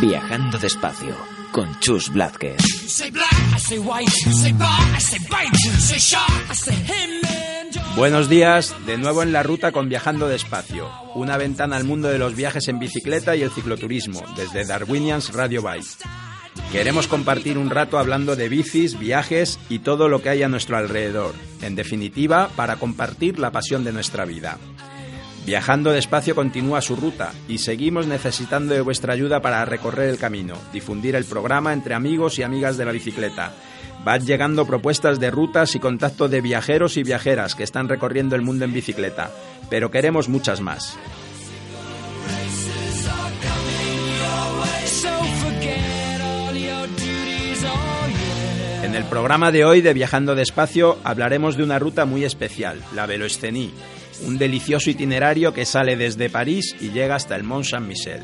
Viajando despacio con Chus Blázquez. Buenos días, de nuevo en la ruta con Viajando Despacio, una ventana al mundo de los viajes en bicicleta y el cicloturismo, desde Darwinians Radio Bike. Queremos compartir un rato hablando de bicis, viajes y todo lo que hay a nuestro alrededor, en definitiva, para compartir la pasión de nuestra vida. Viajando despacio continúa su ruta y seguimos necesitando de vuestra ayuda para recorrer el camino, difundir el programa entre amigos y amigas de la bicicleta. Van llegando propuestas de rutas y contactos de viajeros y viajeras que están recorriendo el mundo en bicicleta, pero queremos muchas más. En el programa de hoy de Viajando Despacio hablaremos de una ruta muy especial, la Veloestení, un delicioso itinerario que sale desde París y llega hasta el Mont Saint-Michel.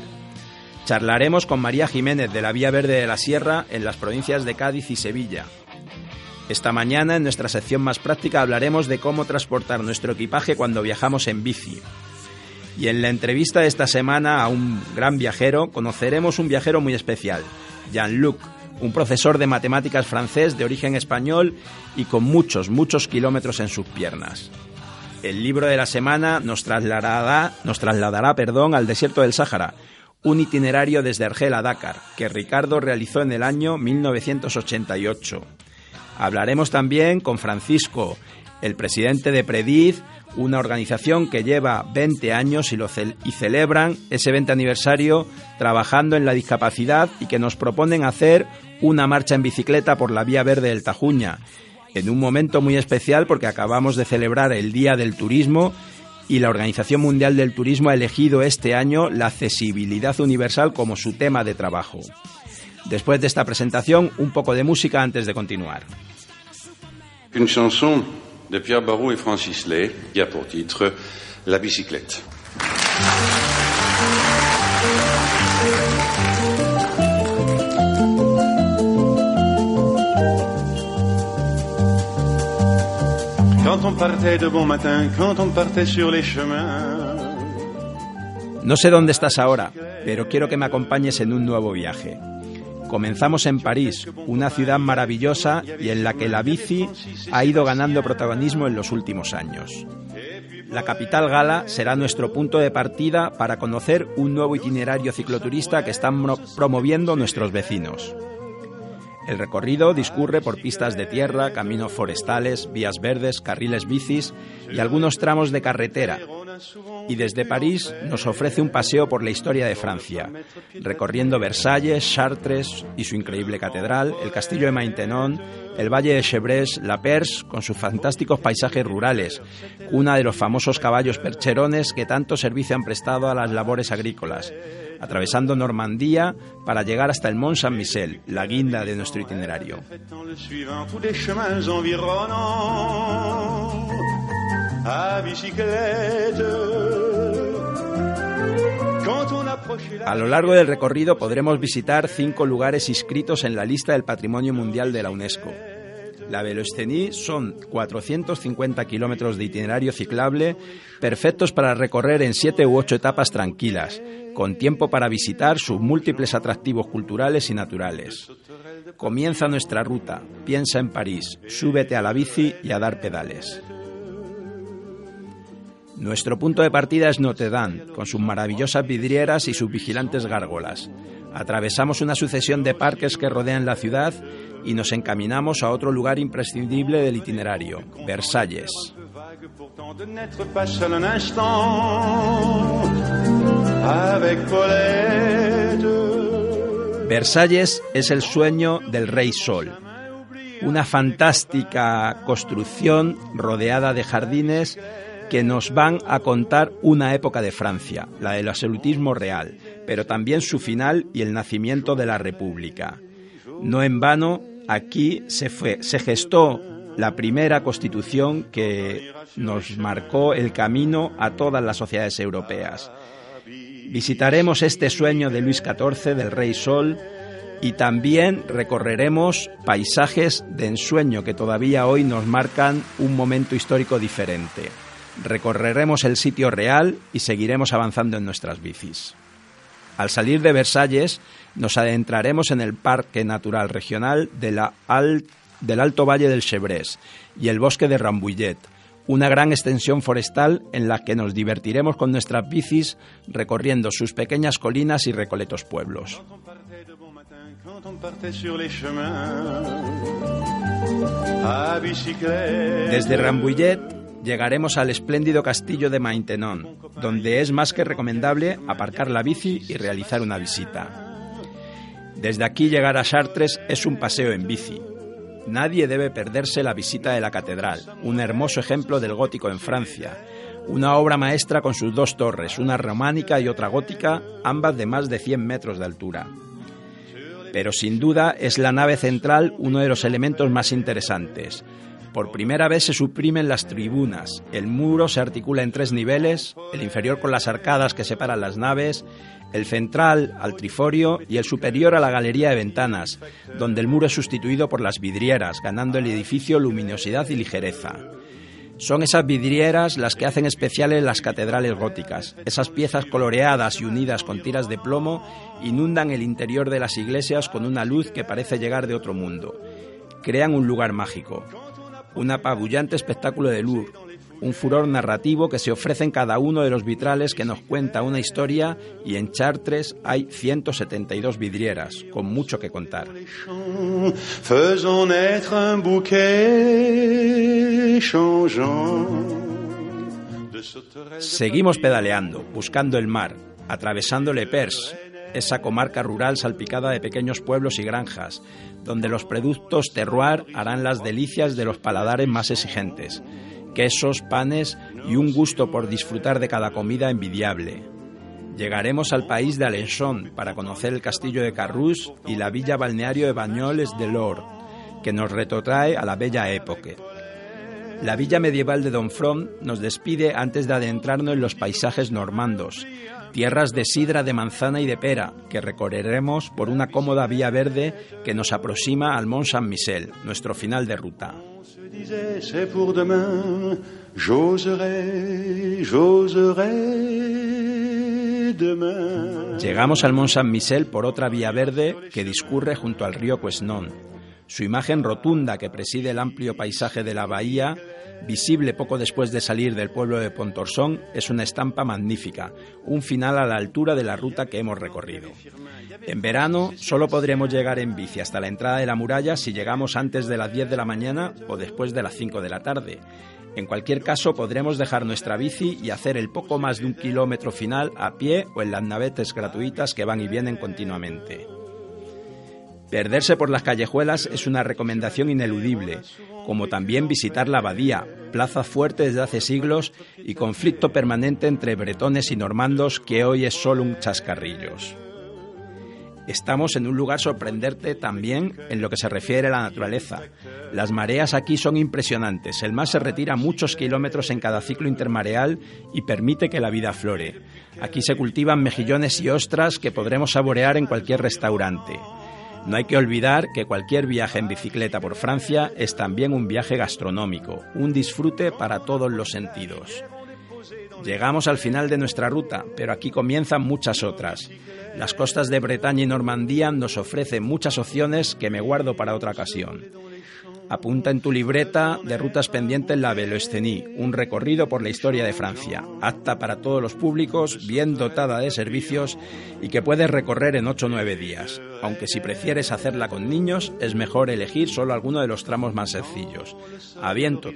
Charlaremos con María Jiménez de la Vía Verde de la Sierra en las provincias de Cádiz y Sevilla. Esta mañana en nuestra sección más práctica hablaremos de cómo transportar nuestro equipaje cuando viajamos en bici. Y en la entrevista de esta semana a un gran viajero conoceremos un viajero muy especial, Jean-Luc, un profesor de matemáticas francés de origen español y con muchos, muchos kilómetros en sus piernas. El libro de la semana nos trasladará, nos trasladará perdón, al desierto del Sáhara, un itinerario desde Argel a Dakar, que Ricardo realizó en el año 1988. Hablaremos también con Francisco, el presidente de Prediz, una organización que lleva 20 años y, y celebran ese 20 aniversario trabajando en la discapacidad y que nos proponen hacer una marcha en bicicleta por la vía verde del Tajuña, en un momento muy especial porque acabamos de celebrar el Día del Turismo y la Organización Mundial del Turismo ha elegido este año la accesibilidad universal como su tema de trabajo. Después de esta presentación, un poco de música antes de continuar. Une chanson de Pierre Barrault et Francis Lay qui a pour titre La bicyclette. No sé dónde estás ahora, pero quiero que me acompañes en un nuevo viaje. Comenzamos en París, una ciudad maravillosa y en la que la bici ha ido ganando protagonismo en los últimos años. La capital gala será nuestro punto de partida para conocer un nuevo itinerario cicloturista que están mo- promoviendo nuestros vecinos. El recorrido discurre por pistas de tierra, caminos forestales, vías verdes, carriles bicis y algunos tramos de carretera. Y desde París nos ofrece un paseo por la historia de Francia, recorriendo Versalles, Chartres y su increíble catedral, el castillo de Maintenon, el valle de Chevreuse, la Perse con sus fantásticos paisajes rurales, una de los famosos caballos percherones que tanto servicio han prestado a las labores agrícolas, atravesando Normandía para llegar hasta el Mont Saint-Michel, la guinda de nuestro itinerario. A lo largo del recorrido podremos visitar cinco lugares inscritos en la lista del Patrimonio Mundial de la UNESCO. La Veloestení son 450 kilómetros de itinerario ciclable perfectos para recorrer en siete u ocho etapas tranquilas, con tiempo para visitar sus múltiples atractivos culturales y naturales. Comienza nuestra ruta, piensa en París, súbete a la bici y a dar pedales. Nuestro punto de partida es Notre Dame, con sus maravillosas vidrieras y sus vigilantes gárgolas. Atravesamos una sucesión de parques que rodean la ciudad y nos encaminamos a otro lugar imprescindible del itinerario, Versalles. Versalles es el sueño del rey Sol, una fantástica construcción rodeada de jardines que nos van a contar una época de Francia, la del absolutismo real, pero también su final y el nacimiento de la República. No en vano, aquí se, fue, se gestó la primera constitución que nos marcó el camino a todas las sociedades europeas. Visitaremos este sueño de Luis XIV, del Rey Sol, y también recorreremos paisajes de ensueño que todavía hoy nos marcan un momento histórico diferente. Recorreremos el sitio real y seguiremos avanzando en nuestras bicis. Al salir de Versalles, nos adentraremos en el Parque Natural Regional del Alto Valle del Chebrés y el Bosque de Rambouillet, una gran extensión forestal en la que nos divertiremos con nuestras bicis recorriendo sus pequeñas colinas y recoletos pueblos. Desde Rambouillet llegaremos al espléndido castillo de Maintenon, donde es más que recomendable aparcar la bici y realizar una visita. Desde aquí llegar a Chartres es un paseo en bici. Nadie debe perderse la visita de la catedral, un hermoso ejemplo del gótico en Francia, una obra maestra con sus dos torres, una románica y otra gótica, ambas de más de 100 metros de altura pero sin duda es la nave central uno de los elementos más interesantes. Por primera vez se suprimen las tribunas, el muro se articula en tres niveles, el inferior con las arcadas que separan las naves, el central al triforio y el superior a la galería de ventanas, donde el muro es sustituido por las vidrieras, ganando el edificio luminosidad y ligereza. Son esas vidrieras las que hacen especiales las catedrales góticas. Esas piezas coloreadas y unidas con tiras de plomo inundan el interior de las iglesias con una luz que parece llegar de otro mundo. Crean un lugar mágico, un apabullante espectáculo de luz, un furor narrativo que se ofrece en cada uno de los vitrales que nos cuenta una historia y en Chartres hay 172 vidrieras, con mucho que contar. Seguimos pedaleando, buscando el mar, atravesando Le Pers, esa comarca rural salpicada de pequeños pueblos y granjas, donde los productos terroir harán las delicias de los paladares más exigentes quesos, panes y un gusto por disfrutar de cada comida envidiable. Llegaremos al país de Alençon para conocer el castillo de Carrús y la villa balneario de Bañoles de Lord, que nos retrotrae a la bella época. La villa medieval de Domfront nos despide antes de adentrarnos en los paisajes normandos, tierras de sidra, de manzana y de pera, que recorreremos por una cómoda vía verde que nos aproxima al Mont Saint-Michel, nuestro final de ruta. Llegamos al Mont Saint-Michel por otra vía verde que discurre junto al río Quesnon. Su imagen rotunda que preside el amplio paisaje de la bahía visible poco después de salir del pueblo de Pontorsón, es una estampa magnífica, un final a la altura de la ruta que hemos recorrido. En verano solo podremos llegar en bici hasta la entrada de la muralla si llegamos antes de las 10 de la mañana o después de las 5 de la tarde. En cualquier caso, podremos dejar nuestra bici y hacer el poco más de un kilómetro final a pie o en las navetes gratuitas que van y vienen continuamente. Perderse por las callejuelas es una recomendación ineludible, como también visitar la abadía, plaza fuerte desde hace siglos y conflicto permanente entre bretones y normandos que hoy es solo un chascarrillos. Estamos en un lugar sorprendente también en lo que se refiere a la naturaleza. Las mareas aquí son impresionantes. El mar se retira muchos kilómetros en cada ciclo intermareal y permite que la vida flore. Aquí se cultivan mejillones y ostras que podremos saborear en cualquier restaurante. No hay que olvidar que cualquier viaje en bicicleta por Francia es también un viaje gastronómico, un disfrute para todos los sentidos. Llegamos al final de nuestra ruta, pero aquí comienzan muchas otras. Las costas de Bretaña y Normandía nos ofrecen muchas opciones que me guardo para otra ocasión. Apunta en tu libreta de rutas pendientes la Velocení, un recorrido por la historia de Francia, apta para todos los públicos, bien dotada de servicios y que puedes recorrer en 8 o 9 días. Aunque si prefieres hacerla con niños, es mejor elegir solo alguno de los tramos más sencillos. A viento.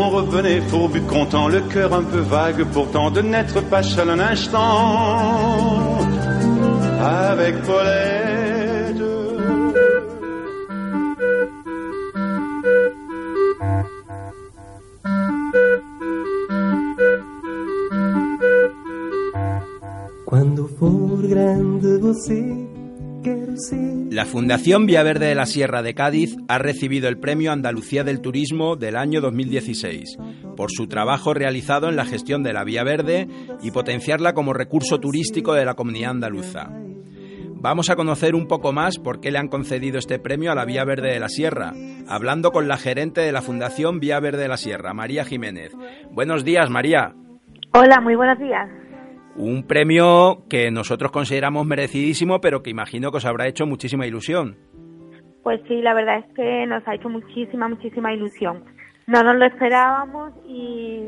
On revenait fourbu content, le cœur un peu vague pourtant de n'être pas seul un instant avec Paulette. Quando for grande você La Fundación Vía Verde de la Sierra de Cádiz ha recibido el Premio Andalucía del Turismo del año 2016 por su trabajo realizado en la gestión de la Vía Verde y potenciarla como recurso turístico de la comunidad andaluza. Vamos a conocer un poco más por qué le han concedido este premio a la Vía Verde de la Sierra, hablando con la gerente de la Fundación Vía Verde de la Sierra, María Jiménez. Buenos días, María. Hola, muy buenos días. Un premio que nosotros consideramos merecidísimo, pero que imagino que os habrá hecho muchísima ilusión. Pues sí, la verdad es que nos ha hecho muchísima, muchísima ilusión. No nos lo esperábamos y,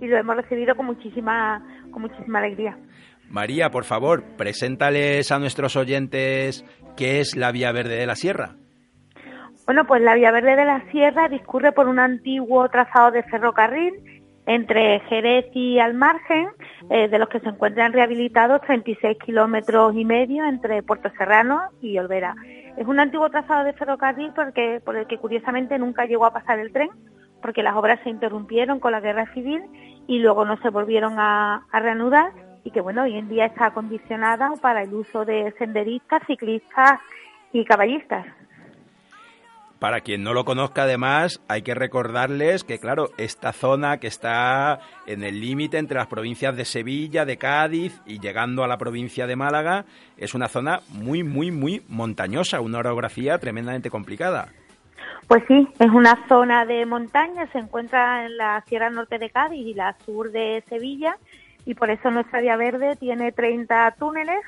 lo hemos recibido con muchísima, con muchísima alegría. María, por favor, preséntales a nuestros oyentes qué es la Vía Verde de la Sierra. Bueno, pues la Vía Verde de la Sierra discurre por un antiguo trazado de ferrocarril entre Jerez y Almargen, eh, de los que se encuentran rehabilitados 36 kilómetros y medio entre Puerto Serrano y Olvera. Es un antiguo trazado de ferrocarril porque, por el que curiosamente nunca llegó a pasar el tren, porque las obras se interrumpieron con la guerra civil y luego no se volvieron a, a reanudar y que bueno, hoy en día está acondicionada para el uso de senderistas, ciclistas y caballistas. Para quien no lo conozca, además, hay que recordarles que, claro, esta zona que está en el límite entre las provincias de Sevilla, de Cádiz y llegando a la provincia de Málaga, es una zona muy, muy, muy montañosa, una orografía tremendamente complicada. Pues sí, es una zona de montaña, se encuentra en la Sierra Norte de Cádiz y la sur de Sevilla, y por eso nuestra Vía Verde tiene 30 túneles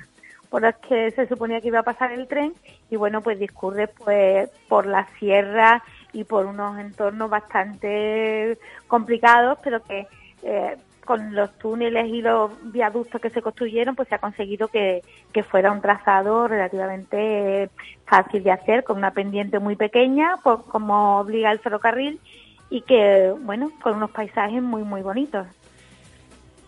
por las que se suponía que iba a pasar el tren y bueno pues discurre pues por la sierra y por unos entornos bastante complicados pero que eh, con los túneles y los viaductos que se construyeron pues se ha conseguido que, que fuera un trazado relativamente fácil de hacer con una pendiente muy pequeña por, como obliga el ferrocarril y que bueno con unos paisajes muy muy bonitos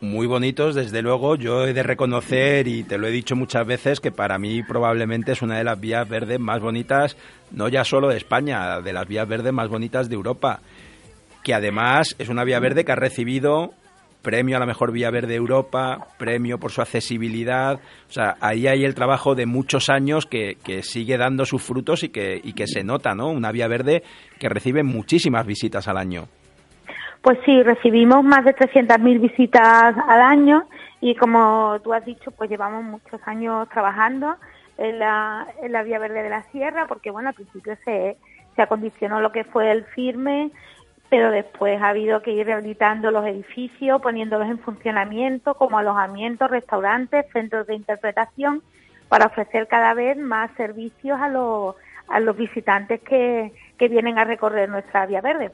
muy bonitos, desde luego. Yo he de reconocer, y te lo he dicho muchas veces, que para mí probablemente es una de las vías verdes más bonitas, no ya solo de España, de las vías verdes más bonitas de Europa. Que además es una vía verde que ha recibido premio a la mejor vía verde de Europa, premio por su accesibilidad. O sea, ahí hay el trabajo de muchos años que, que sigue dando sus frutos y que, y que se nota, ¿no? Una vía verde que recibe muchísimas visitas al año. Pues sí, recibimos más de 300.000 visitas al año y como tú has dicho, pues llevamos muchos años trabajando en la, en la Vía Verde de la Sierra, porque bueno, al principio se, se acondicionó lo que fue el firme, pero después ha habido que ir rehabilitando los edificios, poniéndolos en funcionamiento como alojamientos, restaurantes, centros de interpretación, para ofrecer cada vez más servicios a los, a los visitantes que, que vienen a recorrer nuestra vía verde.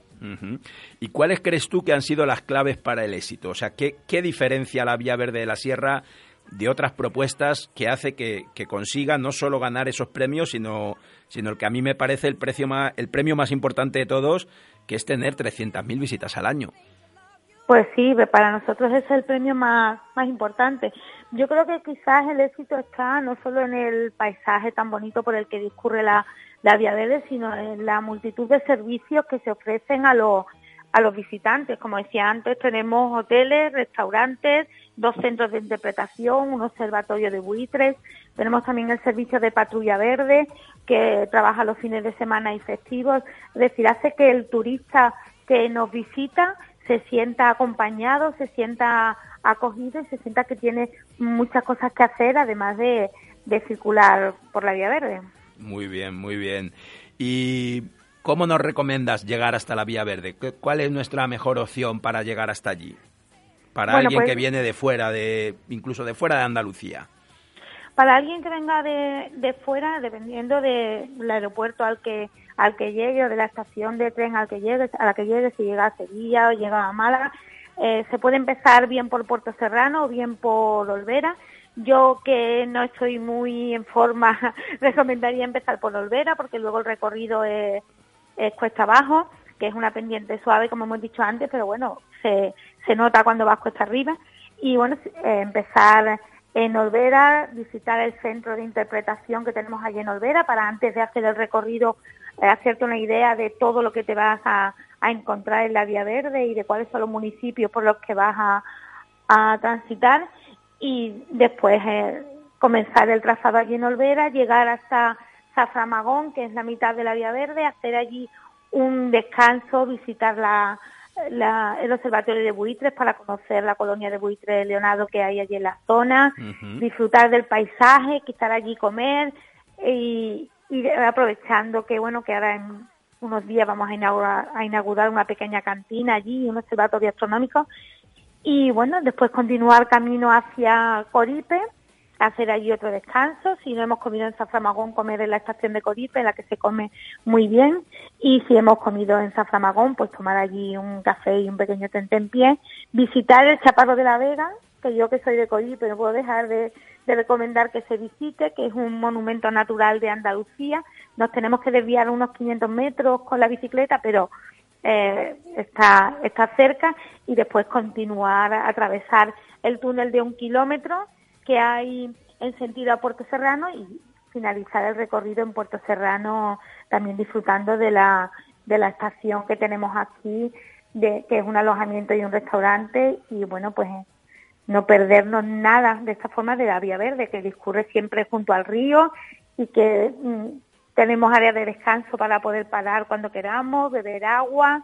¿Y cuáles crees tú que han sido las claves para el éxito? O sea, ¿qué, qué diferencia la vía verde de la sierra de otras propuestas que hace que, que, consiga no solo ganar esos premios, sino, sino el que a mí me parece el, precio más, el premio más importante de todos, que es tener 300.000 visitas al año? Pues sí, para nosotros es el premio más, más importante. Yo creo que quizás el éxito está no solo en el paisaje tan bonito por el que discurre la, la Vía Verde, sino en la multitud de servicios que se ofrecen a los, a los visitantes. Como decía antes, tenemos hoteles, restaurantes, dos centros de interpretación, un observatorio de buitres, tenemos también el servicio de patrulla verde que trabaja los fines de semana y festivos, es decir, hace que el turista que nos visita se sienta acompañado, se sienta acogido y se sienta que tiene muchas cosas que hacer además de, de circular por la vía verde. Muy bien, muy bien. ¿Y cómo nos recomiendas llegar hasta la Vía Verde? ¿Cuál es nuestra mejor opción para llegar hasta allí? para alguien que pues viene de fuera, de incluso de fuera de Andalucía? Para alguien que venga de, de fuera, dependiendo del aeropuerto al que al que llegue o de la estación de tren al que llegue, a la que llegue, si llega a Sevilla o llega a Málaga, eh, se puede empezar bien por Puerto Serrano o bien por Olvera. Yo que no estoy muy en forma, recomendaría empezar por Olvera porque luego el recorrido es, cuesta abajo, que es una pendiente suave como hemos dicho antes, pero bueno, se, se nota cuando vas cuesta arriba. Y bueno, eh, empezar en Olvera, visitar el centro de interpretación que tenemos allí en Olvera para antes de hacer el recorrido eh, hacerte una idea de todo lo que te vas a, encontrar en la Vía Verde y de cuáles son los municipios por los que vas a, transitar y después eh, comenzar el trazado allí en Olvera, llegar hasta Zaframagón, que es la mitad de la Vía Verde, hacer allí un descanso, visitar la, el observatorio de buitres para conocer la colonia de buitres de Leonardo que hay allí en la zona, disfrutar del paisaje, estar allí comer y, aprovechando que bueno que ahora en unos días vamos a inaugurar, a inaugurar una pequeña cantina allí, un observatorio astronómico y bueno después continuar camino hacia Coripe hacer allí otro descanso. Si no hemos comido en Zaframagón, comer en la estación de Coripe, en la que se come muy bien. Y si hemos comido en Zaframagón, pues tomar allí un café y un pequeño tente en pie. Visitar el Chaparro de la Vega, que yo que soy de Coripe no puedo dejar de, recomendar que se visite, que es un monumento natural de Andalucía. Nos tenemos que desviar unos 500 metros con la bicicleta, pero eh, está, está cerca y después continuar a atravesar el túnel de un kilómetro que hay en sentido a Puerto Serrano y finalizar el recorrido en Puerto Serrano también disfrutando de la, de la estación que tenemos aquí, de, que es un alojamiento y un restaurante y bueno, pues no perdernos nada de esta forma de la Vía Verde, que discurre siempre junto al río y que mm, tenemos áreas de descanso para poder parar cuando queramos, beber agua,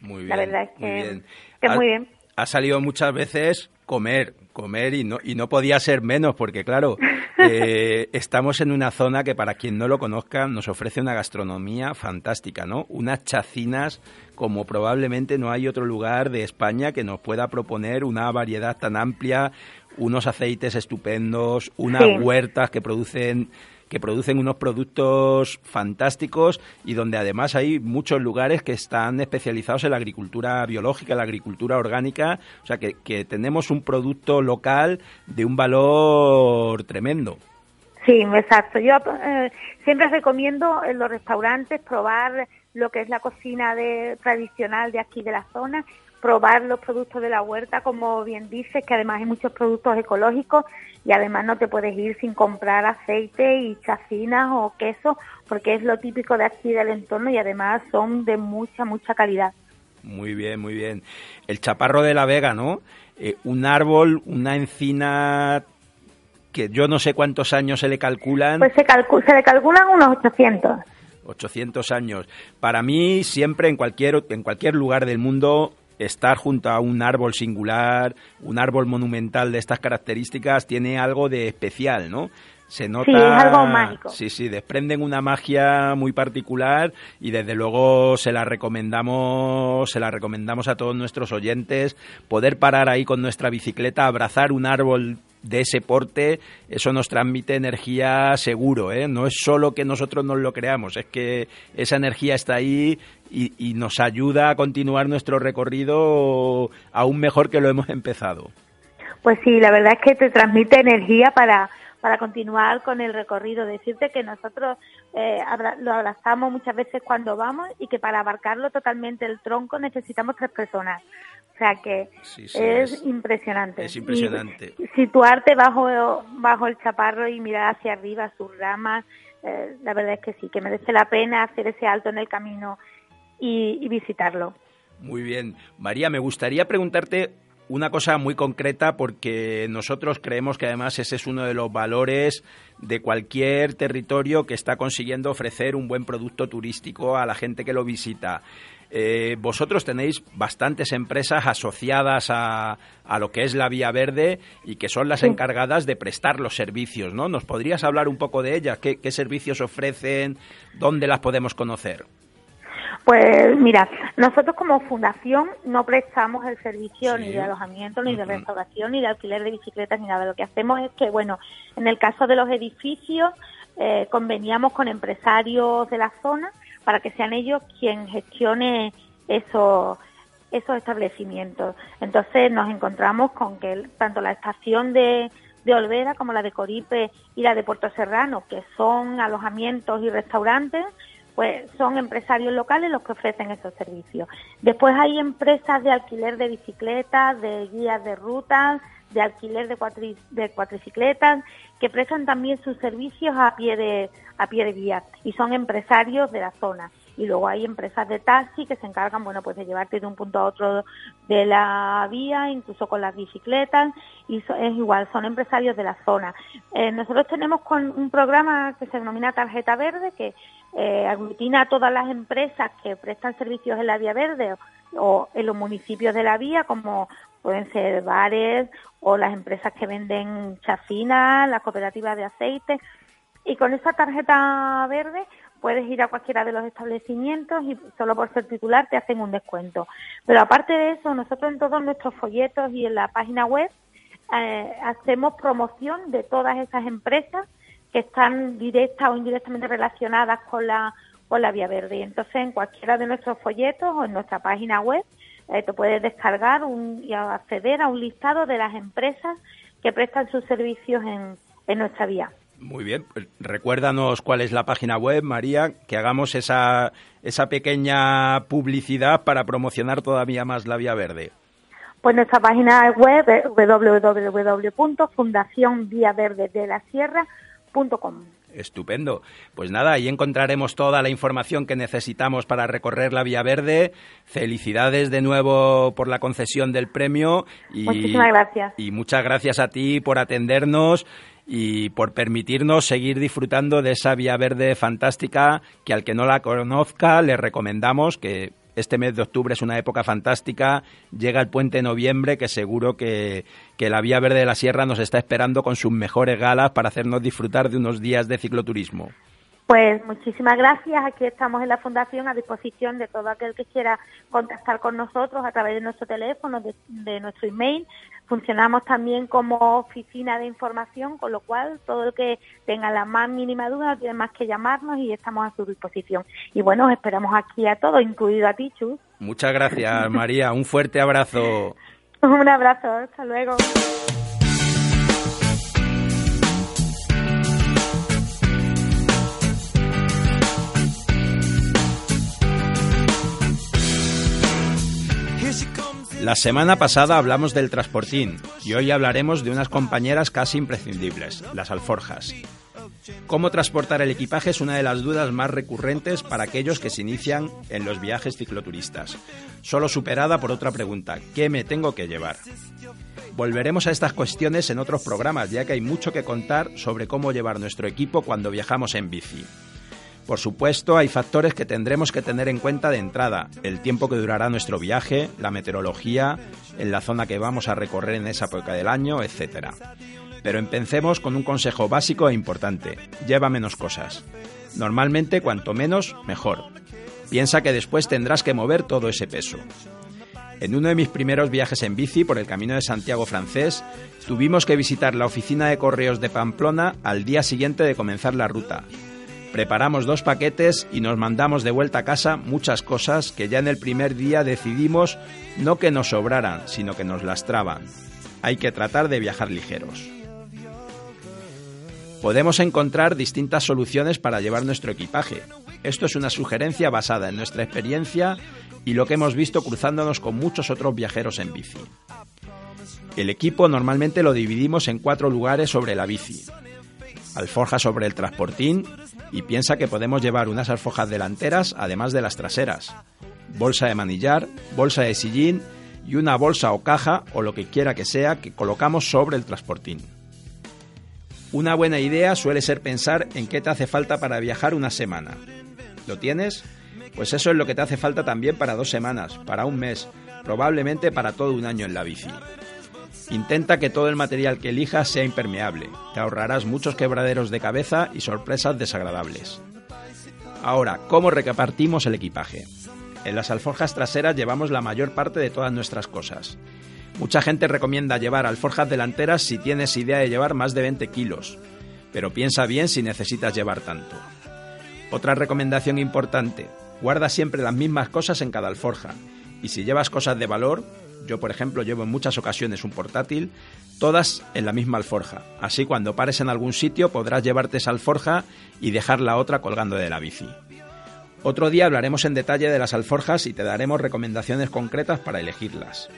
Muy bien, la verdad es que, que muy bien. Ha salido muchas veces comer, comer y no, y no podía ser menos, porque claro, eh, estamos en una zona que para quien no lo conozca nos ofrece una gastronomía fantástica, ¿no? Unas chacinas como probablemente no hay otro lugar de España que nos pueda proponer una variedad tan amplia, unos aceites estupendos, unas huertas que producen que producen unos productos fantásticos y donde además hay muchos lugares que están especializados en la agricultura biológica, la agricultura orgánica, o sea que, tenemos un producto local de un valor tremendo. Sí, exacto. Yo eh, siempre recomiendo en los restaurantes probar lo que es la cocina de, tradicional de aquí de la zona probar los productos de la huerta, como bien dices, que además hay muchos productos ecológicos y además no te puedes ir sin comprar aceite y chacinas o queso, porque es lo típico de aquí del entorno y además son de mucha, mucha calidad. Muy bien, muy bien. El chaparro de la Vega, ¿no? Eh, un árbol, una encina que yo no sé cuántos años se le calculan. Pues se, se le calculan unos 800. 800 años. Para mí, siempre en cualquier, en cualquier lugar del mundo, estar junto a un árbol singular, un árbol monumental de estas características, tiene algo de especial, ¿no? Se nota, sí, es algo mágico. Sí, sí, desprenden una magia muy particular y desde luego se la recomendamos, se la recomendamos a todos nuestros oyentes poder parar ahí con nuestra bicicleta, abrazar un árbol de ese porte, eso nos transmite energía seguro, ¿eh? No es solo que nosotros nos lo creamos, es que esa energía está ahí y, y nos ayuda a continuar nuestro recorrido aún mejor que lo hemos empezado. Pues sí, la verdad es que te transmite energía para, para continuar con el recorrido. Decirte que nosotros eh, lo abrazamos muchas veces cuando vamos y que para abarcarlo totalmente el tronco necesitamos tres personas. O sea que es, impresionante. Es impresionante. situarte bajo, bajo el chaparro y mirar hacia arriba sus ramas, eh, la verdad es que sí, que merece la pena hacer ese alto en el camino y, y visitarlo. Muy bien. María, me gustaría preguntarte una cosa muy concreta porque nosotros creemos que además ese es uno de los valores de cualquier territorio que está consiguiendo ofrecer un buen producto turístico a la gente que lo visita. Eh, vosotros tenéis bastantes empresas asociadas a, a, lo que es la Vía Verde y que son las encargadas de prestar los servicios, ¿no? ¿Nos podrías hablar un poco de ellas? ¿Qué, qué servicios ofrecen? ¿Dónde las podemos conocer? Pues mira, nosotros como fundación no prestamos el servicio ni de alojamiento, ni de restauración, ni de alquiler de bicicletas, ni nada. Lo que hacemos es que, bueno, en el caso de los edificios, eh, conveníamos con empresarios de la zona para que sean ellos quien gestione esos, esos establecimientos. Entonces nos encontramos con que tanto la estación de, de Olvera como la de Coripe y la de Puerto Serrano, que son alojamientos y restaurantes, pues son empresarios locales los que ofrecen esos servicios. Después hay empresas de alquiler de bicicletas, de guías de rutas, de alquiler de, de cuatricicletas, que prestan también sus servicios a pie de a pie de vía y son empresarios de la zona y luego hay empresas de taxi que se encargan, bueno, pues de llevarte de un punto a otro de la vía, incluso con las bicicletas, y es igual, son empresarios de la zona. Eh, nosotros tenemos con un programa que se denomina Tarjeta Verde, que eh, aglutina a todas las empresas que prestan servicios en la vía verde o, en los municipios de la vía, como pueden ser bares o las empresas que venden chacinas, las cooperativas de aceite. Y con esa tarjeta verde puedes ir a cualquiera de los establecimientos y solo por ser titular te hacen un descuento. Pero aparte de eso, nosotros en todos nuestros folletos y en la página web eh, hacemos promoción de todas esas empresas que están directas o indirectamente relacionadas con la, con la Vía Verde. Y entonces en cualquiera de nuestros folletos o en nuestra página web eh, te puedes descargar un, y acceder a un listado de las empresas que prestan sus servicios en, en nuestra vía. Muy bien, pues recuérdanos cuál es la página web, María, que hagamos esa, esa pequeña publicidad para promocionar todavía más la Vía Verde. Pues nuestra página web es www.fundacionviaverdederasierra.com. Estupendo. Pues nada, ahí encontraremos toda la información que necesitamos para recorrer la Vía Verde. Felicidades de nuevo por la concesión del premio. Y, Muchísimas gracias. Y muchas gracias a ti por atendernos y por permitirnos seguir disfrutando de esa vía verde fantástica que al que no la conozca le recomendamos que este mes de octubre es una época fantástica, llega el puente de noviembre que seguro que, que la Vía Verde de la Sierra nos está esperando con sus mejores galas para hacernos disfrutar de unos días de cicloturismo. Pues muchísimas gracias. Aquí estamos en la Fundación a disposición de todo aquel que quiera contactar con nosotros a través de nuestro teléfono, de, nuestro email. Funcionamos también como oficina de información, con lo cual todo el que tenga la más mínima duda tiene más que llamarnos y estamos a su disposición. Y bueno, esperamos aquí a todos, incluido a ti, Chus. Muchas gracias, María. Un fuerte abrazo. Un abrazo. Hasta luego. La semana pasada hablamos del transportín y hoy hablaremos de unas compañeras casi imprescindibles, las alforjas. Cómo transportar el equipaje es una de las dudas más recurrentes para aquellos que se inician en los viajes cicloturistas, solo superada por otra pregunta, ¿qué me tengo que llevar? Volveremos a estas cuestiones en otros programas, ya que hay mucho que contar sobre cómo llevar nuestro equipo cuando viajamos en bici. Por supuesto, hay factores que tendremos que tener en cuenta de entrada, el tiempo que durará nuestro viaje, la meteorología, en la zona que vamos a recorrer en esa época del año, etc. Pero empecemos con un consejo básico e importante, lleva menos cosas. Normalmente cuanto menos, mejor. Piensa que después tendrás que mover todo ese peso. En uno de mis primeros viajes en bici por el Camino de Santiago francés, tuvimos que visitar la oficina de correos de Pamplona al día siguiente de comenzar la ruta, Preparamos dos paquetes y nos mandamos de vuelta a casa muchas cosas que ya en el primer día decidimos no que nos sobraran, sino que nos lastraban. Hay que tratar de viajar ligeros. Podemos encontrar distintas soluciones para llevar nuestro equipaje. Esto es una sugerencia basada en nuestra experiencia y lo que hemos visto cruzándonos con muchos otros viajeros en bici. El equipo normalmente lo dividimos en cuatro lugares sobre la bici. Alforja sobre el transportín, y piensa que podemos llevar unas alfojas delanteras además de las traseras, bolsa de manillar, bolsa de sillín y una bolsa o caja o lo que quiera que sea que colocamos sobre el transportín. Una buena idea suele ser pensar en qué te hace falta para viajar una semana. ¿Lo tienes? Pues eso es lo que te hace falta también para dos semanas, para un mes, probablemente para todo un año en la bici. Intenta que todo el material que elijas sea impermeable. Te ahorrarás muchos quebraderos de cabeza y sorpresas desagradables. Ahora, ¿cómo repartimos el equipaje? en las alforjas traseras llevamos la mayor parte de todas nuestras cosas. Mucha gente recomienda llevar alforjas delanteras si tienes idea de llevar más de 20 kilos, pero piensa bien si necesitas llevar tanto. Otra recomendación importante, guarda siempre las mismas cosas en cada alforja, y si llevas cosas de valor, yo por ejemplo llevo en muchas ocasiones un portátil, todas en la misma alforja. Así cuando pares en algún sitio podrás llevarte esa alforja y dejar la otra colgando de la bici. Otro día hablaremos en detalle de las alforjas y te daremos recomendaciones concretas para elegirlas.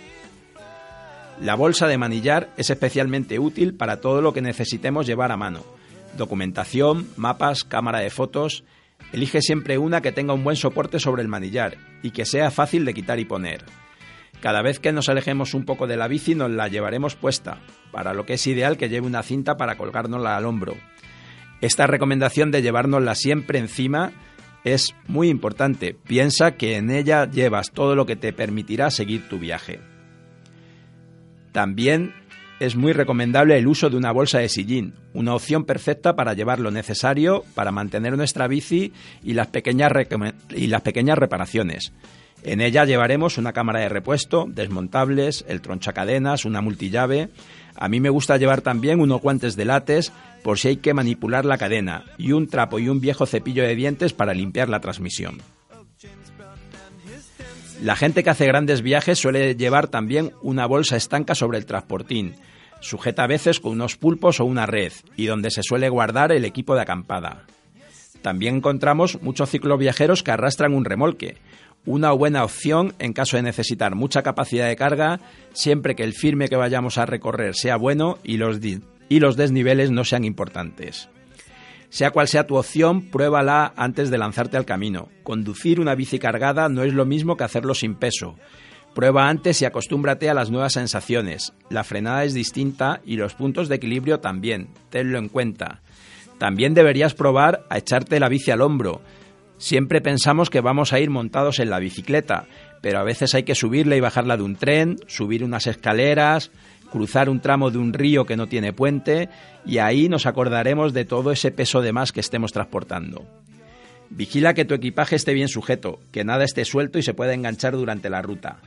La bolsa de manillar es especialmente útil para todo lo que necesitemos llevar a mano. Documentación, mapas, cámara de fotos. Elige siempre una que tenga un buen soporte sobre el manillar y que sea fácil de quitar y poner. Cada vez que nos alejemos un poco de la bici nos la llevaremos puesta, para lo que es ideal que lleve una cinta para colgárnosla al hombro. Esta recomendación de llevárnosla siempre encima es muy importante. Piensa que en ella llevas todo lo que te permitirá seguir tu viaje. También es muy recomendable el uso de una bolsa de sillín, una opción perfecta para llevar lo necesario para mantener nuestra bici y las pequeñas, y las pequeñas reparaciones. En ella llevaremos una cámara de repuesto, desmontables, el tronchacadenas, una multillave. A mí me gusta llevar también unos guantes de látex por si hay que manipular la cadena y un trapo y un viejo cepillo de dientes para limpiar la transmisión. La gente que hace grandes viajes suele llevar también una bolsa estanca sobre el transportín, sujeta a veces con unos pulpos o una red, y donde se suele guardar el equipo de acampada. También encontramos muchos cicloviajeros que arrastran un remolque, una buena opción en caso de necesitar mucha capacidad de carga, siempre que el firme que vayamos a recorrer sea bueno y los, y los desniveles no sean importantes. Sea cual sea tu opción, pruébala antes de lanzarte al camino. Conducir una bici cargada no es lo mismo que hacerlo sin peso. Prueba antes y acostúmbrate a las nuevas sensaciones. La frenada es distinta y los puntos de equilibrio también. Tenlo en cuenta. También deberías probar a echarte la bici al hombro. Siempre pensamos que vamos a ir montados en la bicicleta, pero a veces hay que subirla y bajarla de un tren, subir unas escaleras, cruzar un tramo de un río que no tiene puente y ahí nos acordaremos de todo ese peso de más que estemos transportando. Vigila que tu equipaje esté bien sujeto, que nada esté suelto y se pueda enganchar durante la ruta.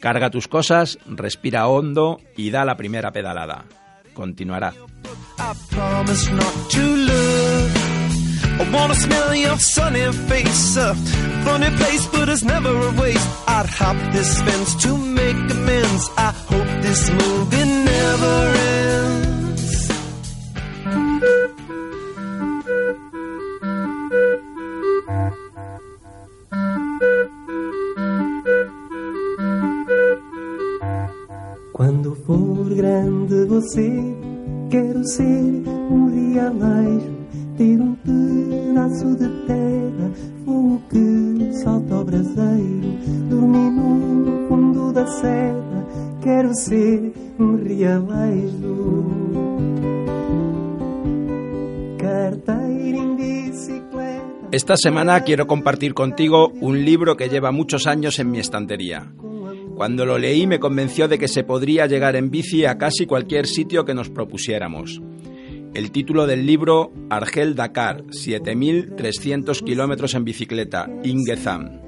Carga tus cosas, respira hondo y da la primera pedalada. Continuará. Wanna smell your sunny face. A funny place, but it's never a waste. I'd hop this fence to make amends. I hope this movie never ends. Quando for grande você, quero ser um realejo ter um terra, fogo que salta braseiro, dormir no fundo da serra, quero ser um em. Esta semana quiero compartir contigo un libro que lleva muchos años en mi estantería. Cuando lo leí me convenció de que se podría llegar en bici a casi cualquier sitio que nos propusiéramos. El título del libro, Argel-Dakar, 7.300 kilómetros en bicicleta, Ingezam.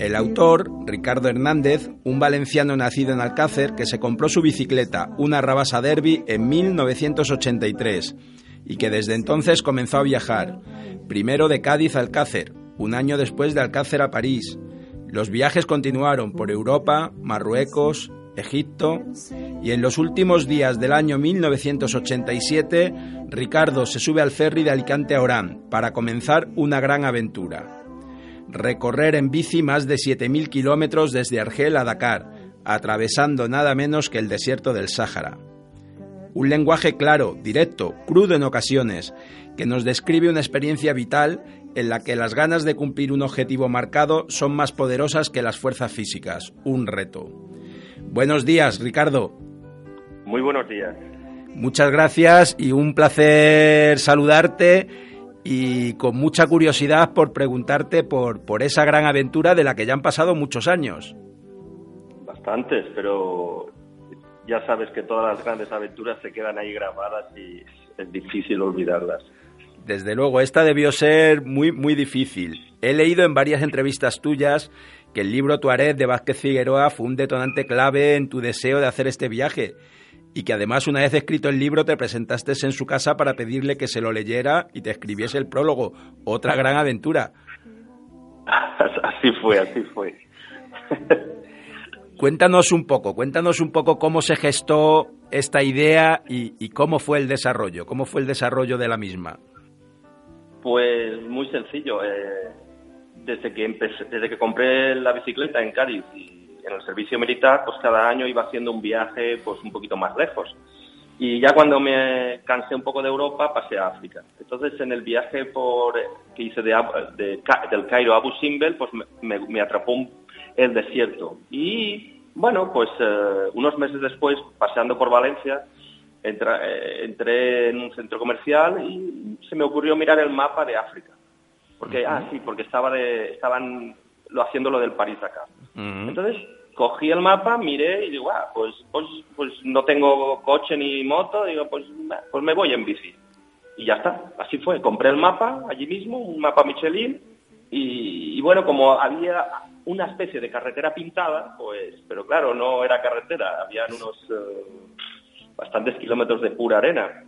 El autor, Ricardo Hernández, un valenciano nacido en Alcácer que se compró su bicicleta, una Rabasa Derby, en 1983 y que desde entonces comenzó a viajar, primero de Cádiz a Alcácer, un año después de Alcácer a París. Los viajes continuaron por Europa, Marruecos, Egipto, y en los últimos días del año 1987, Ricardo se sube al ferry de Alicante a Orán para comenzar una gran aventura. Recorrer en bici más de 7.000 kilómetros desde Argel a Dakar, atravesando nada menos que el desierto del Sáhara. Un lenguaje claro, directo, crudo en ocasiones, que nos describe una experiencia vital en la que las ganas de cumplir un objetivo marcado son más poderosas que las fuerzas físicas, un reto. Buenos días, Ricardo. Muy buenos días. Muchas gracias y un placer saludarte y con mucha curiosidad por preguntarte por, por esa gran aventura de la que ya han pasado muchos años. Bastantes, pero ya sabes que todas las grandes aventuras se quedan ahí grabadas y es difícil olvidarlas. Desde luego, esta debió ser muy, muy difícil. He leído en varias entrevistas tuyas que el libro Tuareg de Vázquez Figueroa fue un detonante clave en tu deseo de hacer este viaje y que además una vez escrito el libro te presentaste en su casa para pedirle que se lo leyera y te escribiese el prólogo. Otra gran aventura. Así fue, así fue. Cuéntanos un poco, cuéntanos un poco cómo se gestó esta idea y, cómo fue el desarrollo, cómo fue el desarrollo de la misma. Pues muy sencillo. Eh, desde que desde que compré la bicicleta en Cádiz y en el servicio militar, pues cada año iba haciendo un viaje pues un poquito más lejos. Y ya cuando me cansé un poco de Europa, pasé a África. Entonces, en el viaje por, que hice de, del Cairo a Abu Simbel, pues me, me atrapó el desierto. Y bueno, pues eh, unos meses después, paseando por Valencia, eh, entré en un centro comercial y se me ocurrió mirar el mapa de África. Porque, ah, sí, porque estaba de, estaban lo haciendo lo del París-Dakar. Entonces, cogí el mapa, miré y digo, ah, pues, pues, pues no tengo coche ni moto, digo, pues, pues me voy en bici. Y ya está, así fue. Compré el mapa allí mismo, un mapa Michelin, y, bueno, como había una especie de carretera pintada, pues, pero claro, no era carretera, habían unos eh, bastantes kilómetros de pura arena.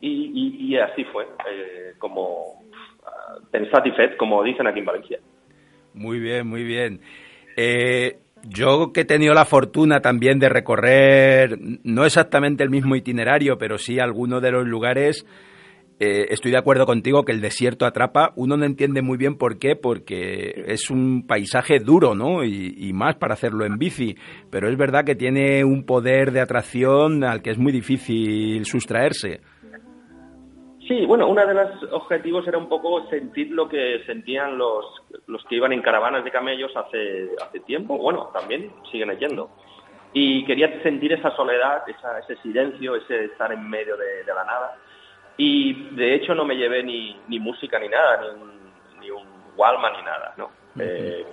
y, así fue, eh, como uh, como dicen aquí en Valencia. Muy bien, muy bien. Eh, yo que he tenido la fortuna también de recorrer, no exactamente el mismo itinerario, pero sí algunos de los lugares, eh, estoy de acuerdo contigo que el desierto atrapa. Uno no entiende muy bien por qué, porque es un paisaje duro, ¿no? Y, más para hacerlo en bici. Pero es verdad que tiene un poder de atracción al que es muy difícil sustraerse. Sí, bueno, uno de los objetivos era un poco sentir lo que sentían los, los que iban en caravanas de camellos hace, hace tiempo, bueno, también siguen yendo. Y quería sentir esa soledad, ese silencio, ese estar en medio de, la nada. Y de hecho no me llevé ni, ni música ni nada, ni un, ni un Walman ni nada, ¿no? Eh,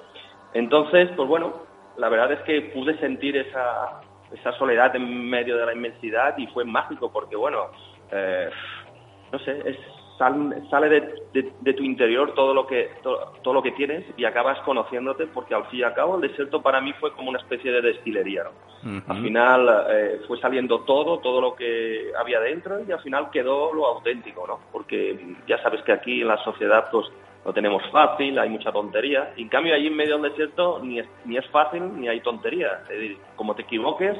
entonces, pues bueno, la verdad es que pude sentir esa, esa soledad en medio de la inmensidad y fue mágico porque, bueno, eh, no sé, es, sale de, tu interior todo lo que todo, lo que tienes y acabas conociéndote porque al fin y al cabo el desierto para mí fue como una especie de destilería al final eh, fue saliendo todo todo lo que había dentro y al final quedó lo auténtico no porque ya sabes que aquí en la sociedad pues lo tenemos fácil hay mucha tontería y en cambio allí en medio del desierto ni es, ni es fácil ni hay tontería. Es decir como te equivoques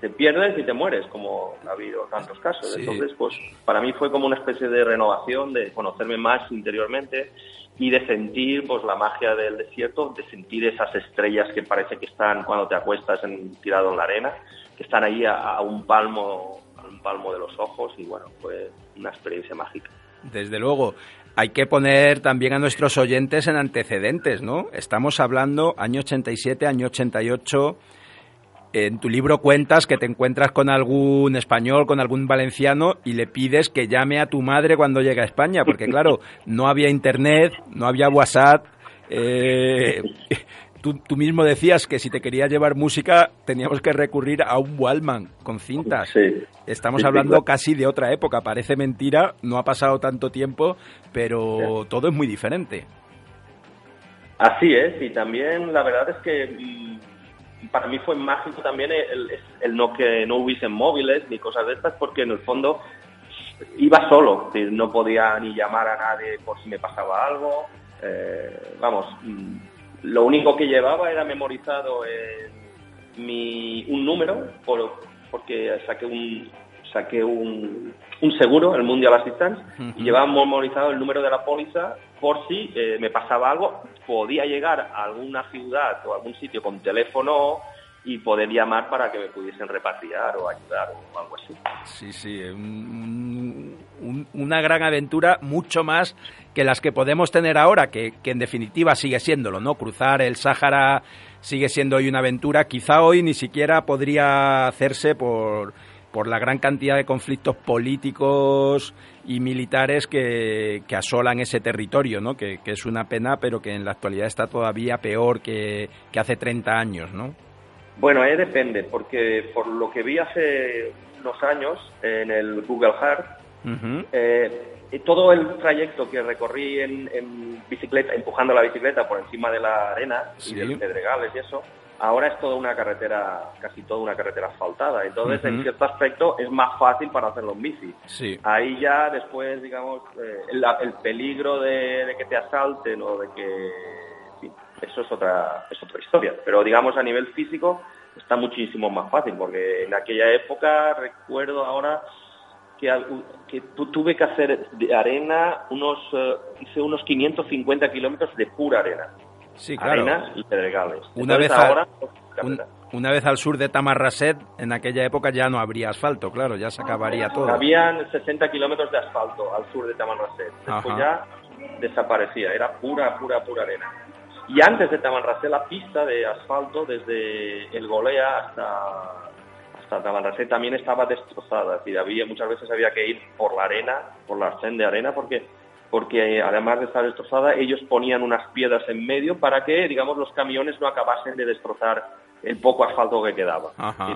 te pierdes y te mueres, como ha habido tantos casos. Entonces, pues para mí fue como una especie de renovación, de conocerme más interiormente y de sentir pues la magia del desierto, de sentir esas estrellas que parece que están cuando te acuestas en, tirado en la arena, que están ahí a, un palmo, a un palmo de los ojos y bueno, fue una experiencia mágica. Desde luego, hay que poner también a nuestros oyentes en antecedentes, ¿no? Estamos hablando año 87, año 88 en tu libro cuentas que te encuentras con algún español, con algún valenciano y le pides que llame a tu madre cuando llegue a España, porque claro, no había internet, no había WhatsApp. Eh, tú, mismo decías que si te querías llevar música teníamos que recurrir a un Wallman con cintas. Estamos hablando casi de otra época, parece mentira, no ha pasado tanto tiempo, pero todo es muy diferente. Así es, y también la verdad es que mm, para mí fue mágico también el, no que no hubiesen móviles ni cosas de estas, porque en el fondo iba solo, no podía ni llamar a nadie por si me pasaba algo. Eh, vamos, mm, lo único que llevaba era memorizado mi, un número, por, porque saqué un, saqué un, un seguro, el Mundial Assistance, y llevaba memorizado el número de la póliza por si eh, me pasaba algo, podía llegar a alguna ciudad o algún sitio con teléfono y poder llamar para que me pudiesen repatriar o ayudar o algo así. Sí, sí, una gran aventura, mucho más que las que podemos tener ahora, que, que en definitiva sigue siéndolo, ¿no? Cruzar el Sáhara sigue siendo hoy una aventura, quizá hoy ni siquiera podría hacerse por por la gran cantidad de conflictos políticos y militares que, asolan ese territorio, ¿no? Que, es una pena, pero que en la actualidad está todavía peor que, hace 30 años, ¿no? Bueno, eh, depende, porque por lo que vi hace unos años en el Google Earth, eh, todo el trayecto que recorrí en, en bicicleta, empujando la bicicleta por encima de la arena Sí. y de los pedregales y eso, ahora es toda una carretera, casi toda una carretera asfaltada. Entonces, en cierto aspecto, es más fácil para hacerlo en bici. Sí. Ahí ya después, digamos, eh, el, el peligro de, de que te asalten o de que... eso es otra, es otra historia. Pero digamos a nivel físico está muchísimo más fácil porque en aquella época recuerdo ahora que, que tu- tuve que hacer de arena unos, eh, hice unos 550 kilómetros de pura arena. Sí, claro. Arena y pedregales. Una Entonces, vez, a- ahora, un- una vez al sur de Tamarraset, en aquella época ya no habría asfalto, claro, ya se acabaría todo. Habían 60 kilómetros de asfalto al sur de Tamanrasset. Después Ajá. ya desaparecía, era pura, pura, pura arena. Y antes de Tamanrasset la pista de asfalto desde el Golea hasta, hasta Tamanrasset también estaba destrozada. Es decir, había, muchas veces había que ir por la arena, por la arcén de arena, porque porque eh, además de estar destrozada, ellos ponían unas piedras en medio para que, digamos, los camiones no acabasen de destrozar el poco asfalto que quedaba.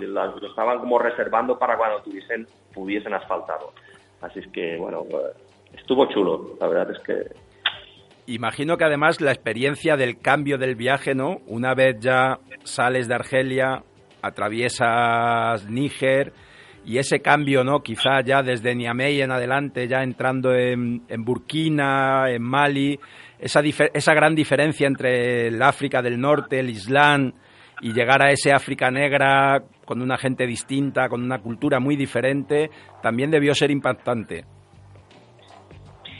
La- lo estaban como reservando para cuando tuviesen, pudiesen asfaltarlo. Así es que, bueno, eh, estuvo chulo, la verdad es que Imagino que además la experiencia del cambio del viaje, ¿no? Una vez ya sales de Argelia, atraviesas Níger y ese cambio, ¿no? Quizá ya desde Niamey en adelante, ya entrando en, Burkina, en Mali, esa, esa gran diferencia entre el África del Norte, el Islam y llegar a ese África negra con una gente distinta, con una cultura muy diferente, también debió ser impactante.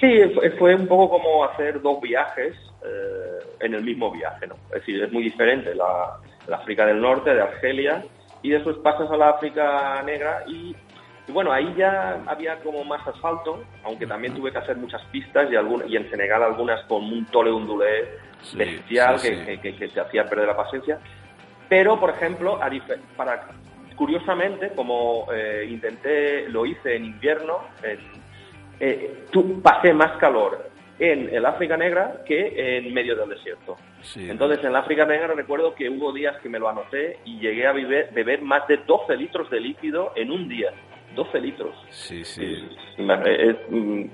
Sí, fue un poco como hacer dos viajes eh, en el mismo viaje, ¿no? Es decir, es muy diferente la, la África del Norte, de Argelia, y después pasas a la África Negra y, y bueno, ahí ya había como más asfalto, aunque también tuve que hacer muchas pistas y, algún- y en Senegal algunas con un tole undulé Sí, bestial sí, que, sí. que- que- que te hacía perder la paciencia. Pero, por ejemplo, a para, curiosamente, como eh, intenté, lo hice en invierno, en- eh, tú, pasé más calor en el África Negra que en medio del desierto. Sí. Entonces, en la África Negra recuerdo que hubo días que me lo anoté y llegué a beber, beber más de 12 litros de líquido en un día. 12 litros. Sí, sí. Es, mm,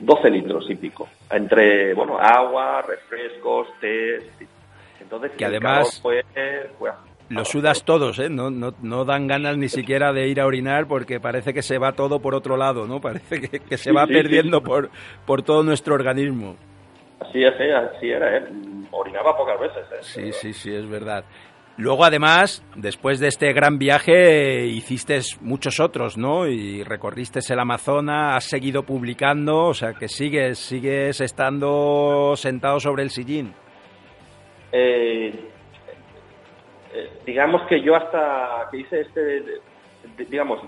12 litros y pico. Entre, bueno, agua, refrescos, té. Entonces, Que el además- fue Lo sudas todos, ¿eh? No, no, no dan ganas ni siquiera de ir a orinar porque parece que se va todo por otro lado, ¿no? Parece que, que se va sí, perdiendo sí. Por, por todo nuestro organismo. Así es, eh, así era, ¿eh? Orinaba pocas veces, ¿eh? Sí, sí, sí, es verdad. Luego, además, después de este gran viaje, hiciste muchos otros, ¿no? Y recorriste el Amazonas, has seguido publicando, o sea que sigues, sigues estando sentado sobre el sillín. Eh, eh, digamos que yo hasta que hice este, digamos,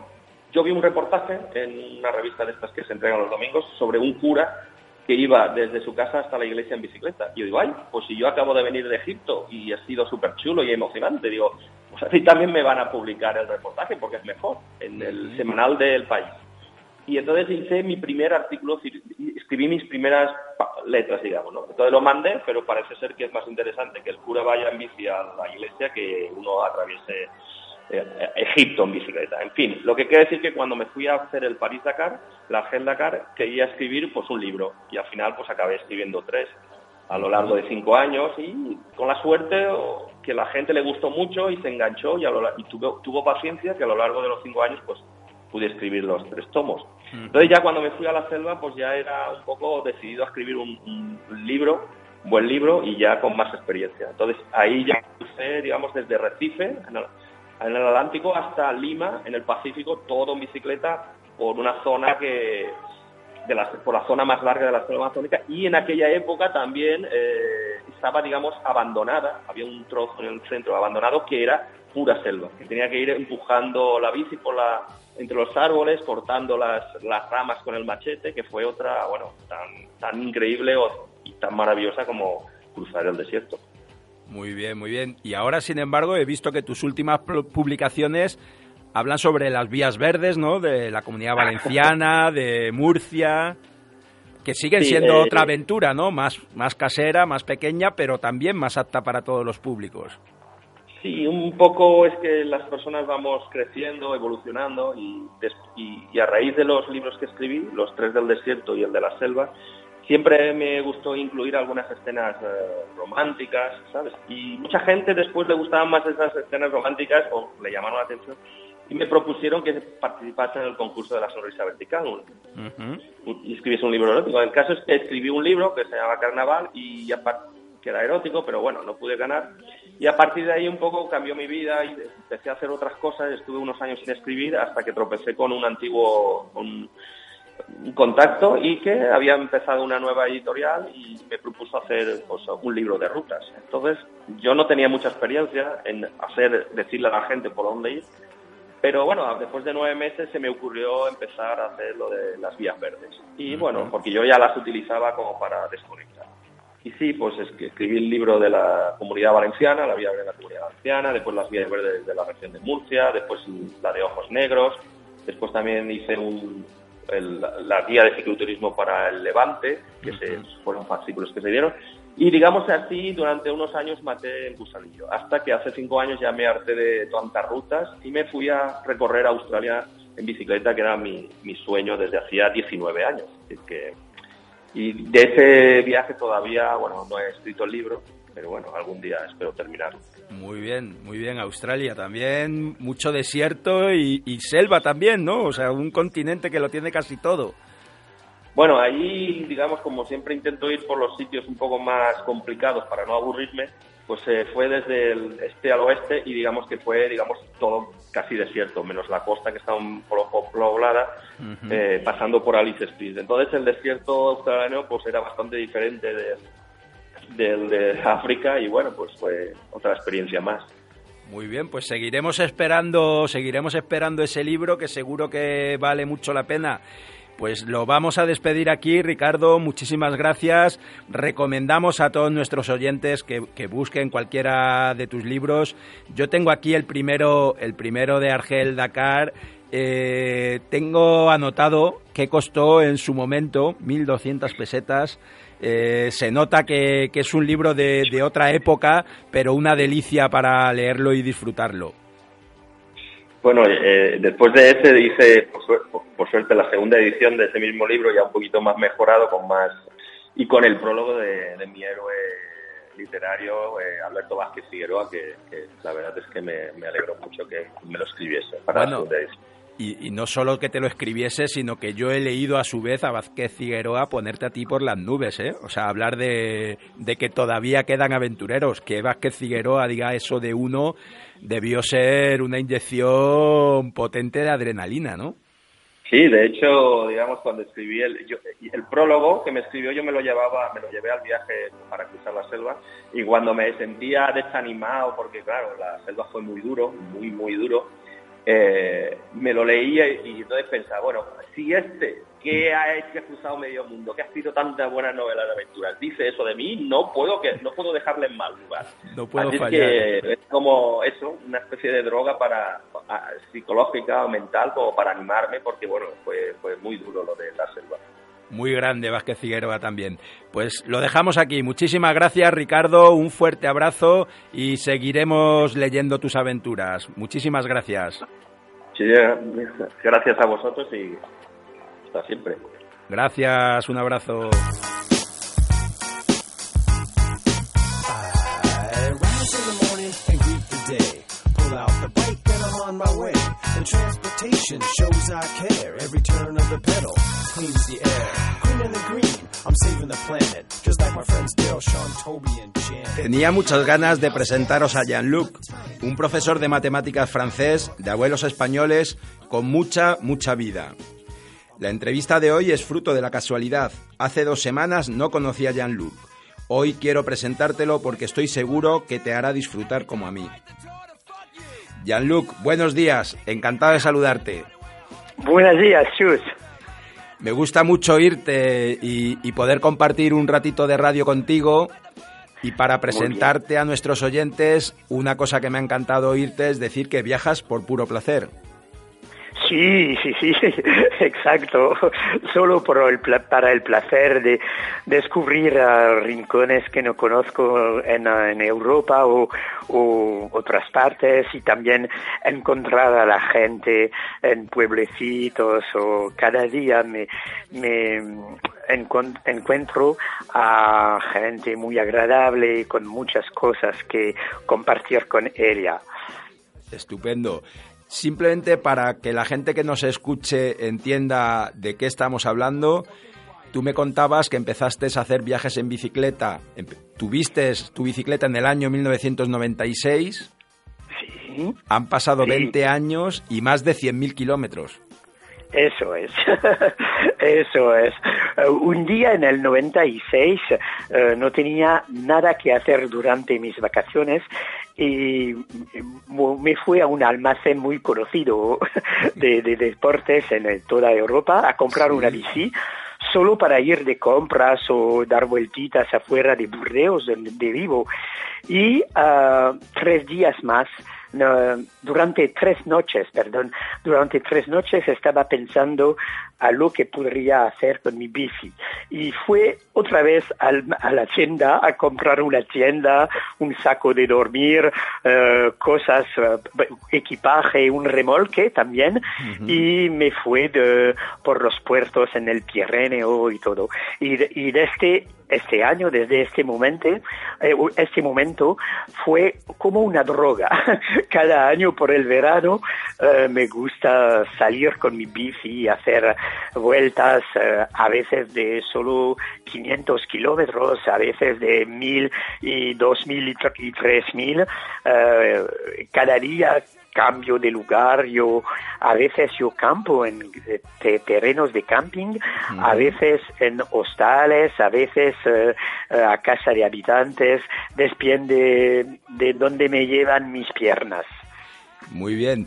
yo vi un reportaje en una revista de estas que se entregan los domingos sobre un cura que iba desde su casa hasta la iglesia en bicicleta. Y yo digo, ay, pues si yo acabo de venir de Egipto y ha sido súper chulo y emocionante, digo, pues así también me van a publicar el reportaje porque es mejor, en el semanal del país. Y entonces hice mi primer artículo, escribí mis primeras letras, digamos, ¿no? Entonces lo mandé, pero parece ser que es más interesante que el cura vaya en bici a la iglesia que uno atraviese eh, Egipto en bicicleta. En fin, lo que quiere decir que cuando me fui a hacer el París-Dakar, la Argel-Dakar, quería escribir pues un libro y al final pues acabé escribiendo tres a lo largo de cinco años y con la suerte que la gente le gustó mucho y se enganchó y, a lo y tuvo, tuvo paciencia que a lo largo de los cinco años pues pude escribir los tres tomos. Entonces ya cuando me fui a la selva, pues ya era un poco decidido a escribir un, un libro, un buen libro y ya con más experiencia. Entonces ahí ya crucé, digamos, desde Recife, en el, en el Atlántico, hasta Lima, en el Pacífico, todo en bicicleta por una zona que de la, por la zona más larga de la selva amazónica y en aquella época también eh, estaba, digamos, abandonada, había un trozo en el centro abandonado que era pura selva, que tenía que ir empujando la bici por la, entre los árboles, cortando las, las ramas con el machete, que fue otra, bueno, tan, tan increíble y tan maravillosa como cruzar el desierto. Muy bien, muy bien. Y ahora, sin embargo, he visto que tus últimas pu- publicaciones hablan sobre las vías verdes, ¿no? De la comunidad valenciana, de Murcia, que siguen Sí, siendo eh, otra aventura, ¿no? Más, más casera, más pequeña, pero también más apta para todos los públicos. Sí, un poco es que las personas vamos creciendo, evolucionando y, y, a raíz de los libros que escribí, los tres del desierto y el de la selva, siempre me gustó incluir algunas escenas eh, románticas, ¿sabes? Y mucha gente después le gustaban más esas escenas románticas o le llamaron la atención y me propusieron que participase en el concurso de la sonrisa vertical y escribiese un libro erótico. El caso es que escribí un libro que se llama Carnaval y ya que era erótico, pero bueno, no pude ganar. Y a partir de ahí un poco cambió mi vida y empecé a hacer otras cosas. Estuve unos años sin escribir hasta que tropecé con un antiguo un, contacto y que había empezado una nueva editorial y me propuso hacer pues, un libro de rutas. Entonces yo no tenía mucha experiencia en hacer, decirle a la gente por dónde ir. Pero bueno, después de nueve meses se me ocurrió empezar a hacer lo de las vías verdes. Y bueno, porque yo ya las utilizaba como para desconectar. Y sí, pues es que escribí el libro de la comunidad valenciana, la vía verde de la comunidad valenciana, después las vías verdes de la región de Murcia, después la de Ojos Negros, después también hice un, la guía de cicloturismo para el Levante, que se, fueron fascículos que se dieron, y digamos así, durante unos años maté el gusanillo, hasta que hace cinco años ya me harté de tantas rutas y me fui a recorrer Australia en bicicleta, que era mi, mi sueño desde hacía 19 años. que y de ese viaje todavía, bueno, no he escrito el libro, pero bueno, algún día espero terminarlo. Muy bien, muy bien. Australia también, mucho desierto y, selva también, ¿no? O sea, un continente que lo tiene casi todo. Bueno, ahí, digamos, como siempre intento ir por los sitios un poco más complicados para no aburrirme, pues se fue desde el este al oeste y digamos que fue, digamos, todo casi desierto, menos la costa que está un poco poblada, eh, pasando por Alice Springs. Entonces el desierto australiano pues era bastante diferente de, del de África y bueno, pues fue otra experiencia más. Muy bien, pues seguiremos esperando, seguiremos esperando ese libro que seguro que vale mucho la pena pues lo vamos a despedir aquí, Ricardo. Muchísimas gracias. Recomendamos a todos nuestros oyentes que, busquen cualquiera de tus libros. Yo tengo aquí el primero, el primero de Argel Dakar. Eh, tengo anotado que costó en su momento 1.200 pesetas. Eh, se nota que, es un libro de, de otra época, pero una delicia para leerlo y disfrutarlo. Bueno, eh, después de ese hice, por, suerte, la segunda edición de ese mismo libro, ya un poquito más mejorado, con más y con el prólogo de, mi héroe literario, eh, Alberto Vázquez Figueroa, que, la verdad es que me, alegró mucho que me lo escribiese para bueno, y, y, no solo que te lo escribiese, sino que yo he leído a su vez a Vázquez Figueroa ponerte a ti por las nubes, ¿eh? O sea, hablar de, de que todavía quedan aventureros, que Vázquez Figueroa diga eso de uno debió ser una inyección potente de adrenalina, ¿no? Sí, de hecho, digamos, cuando escribí el, el prólogo que me escribió, yo me lo llevaba, me lo llevé al viaje para cruzar la selva y cuando me sentía desanimado, porque claro, la selva fue muy duro, muy, muy duro, eh, me lo leía y, entonces pensaba, bueno, si este que ha hecho, que ha cruzado medio mundo, que ha escrito tantas buenas novelas de aventuras, dice eso de mí, no puedo que no puedo dejarle en mal lugar. No puedo Así fallar. Es, que es como eso, una especie de droga para, psicológica o mental como para animarme, porque bueno, fue, fue muy duro lo de la selva. Muy grande Vázquez Figueroa también. Pues lo dejamos aquí. Muchísimas gracias, Ricardo. Un fuerte abrazo y seguiremos leyendo tus aventuras. Muchísimas gracias. Sí, gracias a vosotros y hasta siempre. Gracias, un abrazo. Tenía muchas ganas de presentaros a Jean-Luc, un profesor de matemáticas francés, de abuelos españoles, con mucha, mucha vida. La entrevista de hoy es fruto de la casualidad. Hace dos semanas no conocí a Jean-Luc. Hoy quiero presentártelo porque estoy seguro que te hará disfrutar como a mí. Jean-Luc, buenos días. Encantado de saludarte. Buenos días, Chus. Me gusta mucho oírte y, poder compartir un ratito de radio contigo. Y para presentarte a nuestros oyentes, una cosa que me ha encantado oírte es decir que viajas por puro placer. Sí, sí, sí, exacto. Solo por el, para el placer de descubrir rincones que no conozco en, Europa o, o, otras partes y también encontrar a la gente en pueblecitos o cada día me, me encuentro a gente muy agradable con muchas cosas que compartir con ella. Estupendo. Simplemente para que la gente que nos escuche entienda de qué estamos hablando, tú me contabas que empezaste a hacer viajes en bicicleta. Tuviste tu bicicleta en el año 1996. Sí. Han pasado 20 años y más de 100.000 kilómetros. Eso es, eso es. un día en el 96 uh, no tenía nada que hacer durante mis vacaciones y me fui a un almacén muy conocido de, de deportes en toda Europa a comprar Sí. una bici solo para ir de compras o dar vueltitas afuera de Burdeos, donde vivo. Y ah, tres días más, durante tres noches, perdón, durante tres noches estaba pensando a lo que podría hacer con mi bici. Y fue otra vez al- a la tienda a comprar una tienda, un saco de dormir, eh, cosas, eh, equipaje, un remolque también, y me fue de, por los puertos en el Pirineo y todo. Y, y desde este año, desde este momento, eh, este momento fue como una droga. Cada año por el verano eh, me gusta salir con mi bici y hacer vueltas, eh, a veces de solo 500 kilómetros, a veces de 1000 y 2000 y tr- y 3000. eh, cada día cambio de lugar, yo a veces yo campo en eh, te- terrenos de camping, a veces en hostales, a veces eh, a casa de habitantes, depende de dónde me llevan mis piernas. Muy bien.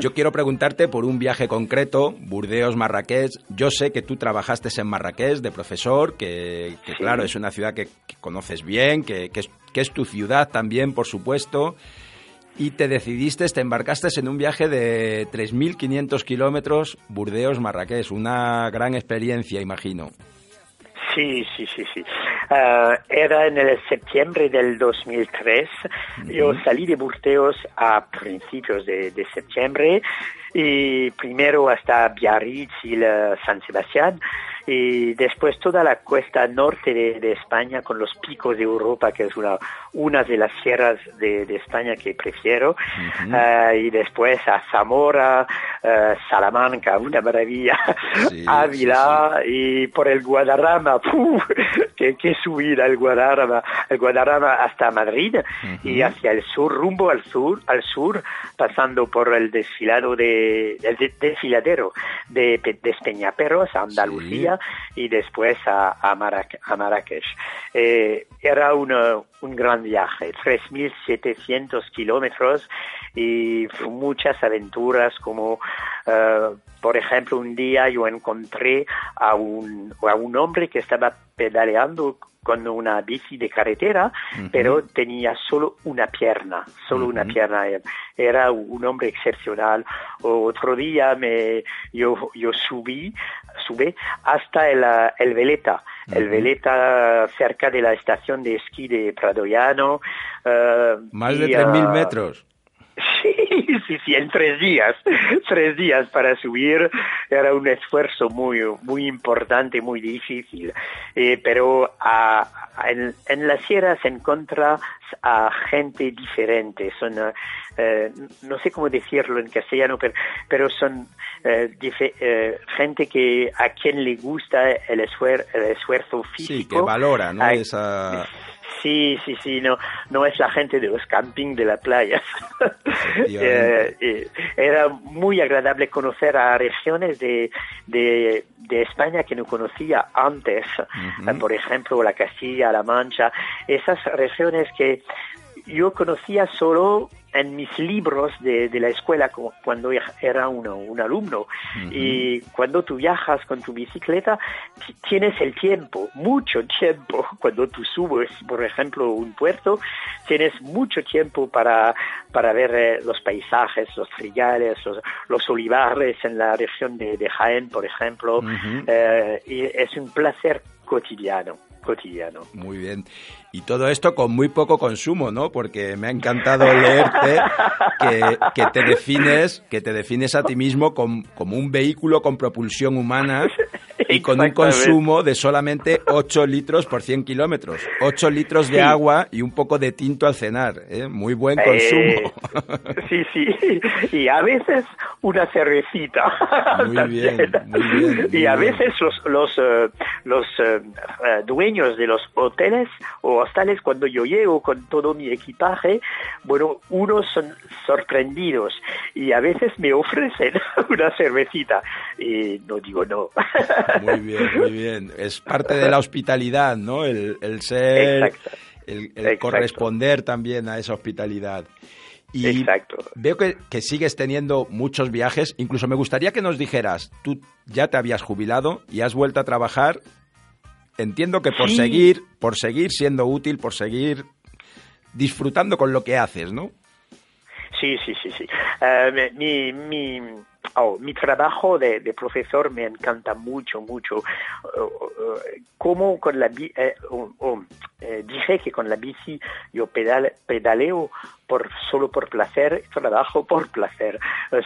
Yo quiero preguntarte por un viaje concreto, Burdeos-Marrakech. Yo sé que tú trabajaste en Marrakech de profesor, que, que Sí. claro, es una ciudad que, que conoces bien, que, que es, que es tu ciudad también, por supuesto. Y te decidiste, te embarcaste en un viaje de 3.500 kilómetros Burdeos-Marrakech. Una gran experiencia, imagino. Sí, sí, sí, sí. Ah, era en el septiembre del 2003. Yo salí de Burdeos a principios de, de septiembre y primero hasta Biarritz y la San Sebastián y después toda la cuesta norte de, de España con los picos de Europa, que es una, una de las sierras de, de España que prefiero. Ah, y después a Zamora, ah, Salamanca, una maravilla, Sí, Ávila y por el Guadarrama, que, que subir al Guadarrama, al Guadarrama hasta Madrid y hacia el sur, rumbo al sur, al sur, pasando por el desfilado de, el de- desfiladero de, de a Andalucía y después a, Marrakech. Eh, era un gran viaje, 3.700 kilómetros y muchas aventuras como, eh, por ejemplo, un día yo encontré a un, a un hombre que estaba pedaleando con una bici de carretera, pero tenía solo una pierna, solo una pierna. Era un hombre excepcional. Otro día me, yo, yo subí, subí hasta el, el Veleta, el Veleta cerca de la estación de esquí de Pradoyano. eh, Más de y, 3.000 ah, metros. Sí, sí, sí, en tres días, tres días para subir era un esfuerzo muy, muy importante, muy difícil. Eh, pero ah, en, en la sierra se encuentra a gente diferente, son, eh, eh, no sé cómo decirlo en castellano, pero, pero son eh, dife- eh, gente que a quien le gusta el, esfuer- el esfuerzo físico. Sí, que valora, ¿no? a- Esa... Sí, sí, sí, no, no es la gente de los camping de la playa. Eh, eh, era muy agradable conocer a regiones de, de, de España que no conocía antes, por ejemplo, la Castilla, la Mancha, esas regiones que yo conocía solo en mis libros de, de la escuela como cuando era uno, un alumno. Y cuando tú viajas con tu bicicleta, ti- tienes el tiempo, mucho tiempo. Cuando tú subes, por ejemplo, un puerto, tienes mucho tiempo para, para ver eh, los paisajes, los trigales, los, los olivares en la región de, de Jaén, por ejemplo. Eh, y es un placer cotidiano, cotidiano. Muy bien. Y todo esto con muy poco consumo, ¿no? Porque me ha encantado leerte que, te defines, que te defines a ti mismo com- como un vehículo con propulsión humana y con un consumo de solamente 8 litros por 100 kilómetros. 8 litros de Sí. agua y un poco de tinto al cenar. ¿eh? Muy buen Eh, consumo. sí, sí. Y a veces una cervecita. Muy bien, también. muy bien, muy y a bien. veces los, los, eh, los eh, eh, dueños de los hoteles o hostales, cuando yo llego con todo mi equipaje, bueno, unos son sorprendidos y a veces me ofrecen una cervecita y no digo no. Muy bien, muy bien. Es parte de la hospitalidad, ¿no? El, el ser, Exacto. el, corresponder también a esa hospitalidad. Y Exacto. veo que, que sigues teniendo muchos viajes. Incluso me gustaría que nos dijeras, tú ya te habías jubilado y has vuelto a trabajar. Entiendo que por Sí. seguir, por seguir siendo útil, por seguir disfrutando con lo que haces, ¿no? Sí, sí, sí, sí. Eh, mi, mi, oh, mi trabajo de, de profesor me encanta mucho, mucho. Eh, eh, como con la bi- eh, oh, oh, eh, dije que con la bici yo pedal, pedaleo por solo por placer, trabajo por placer.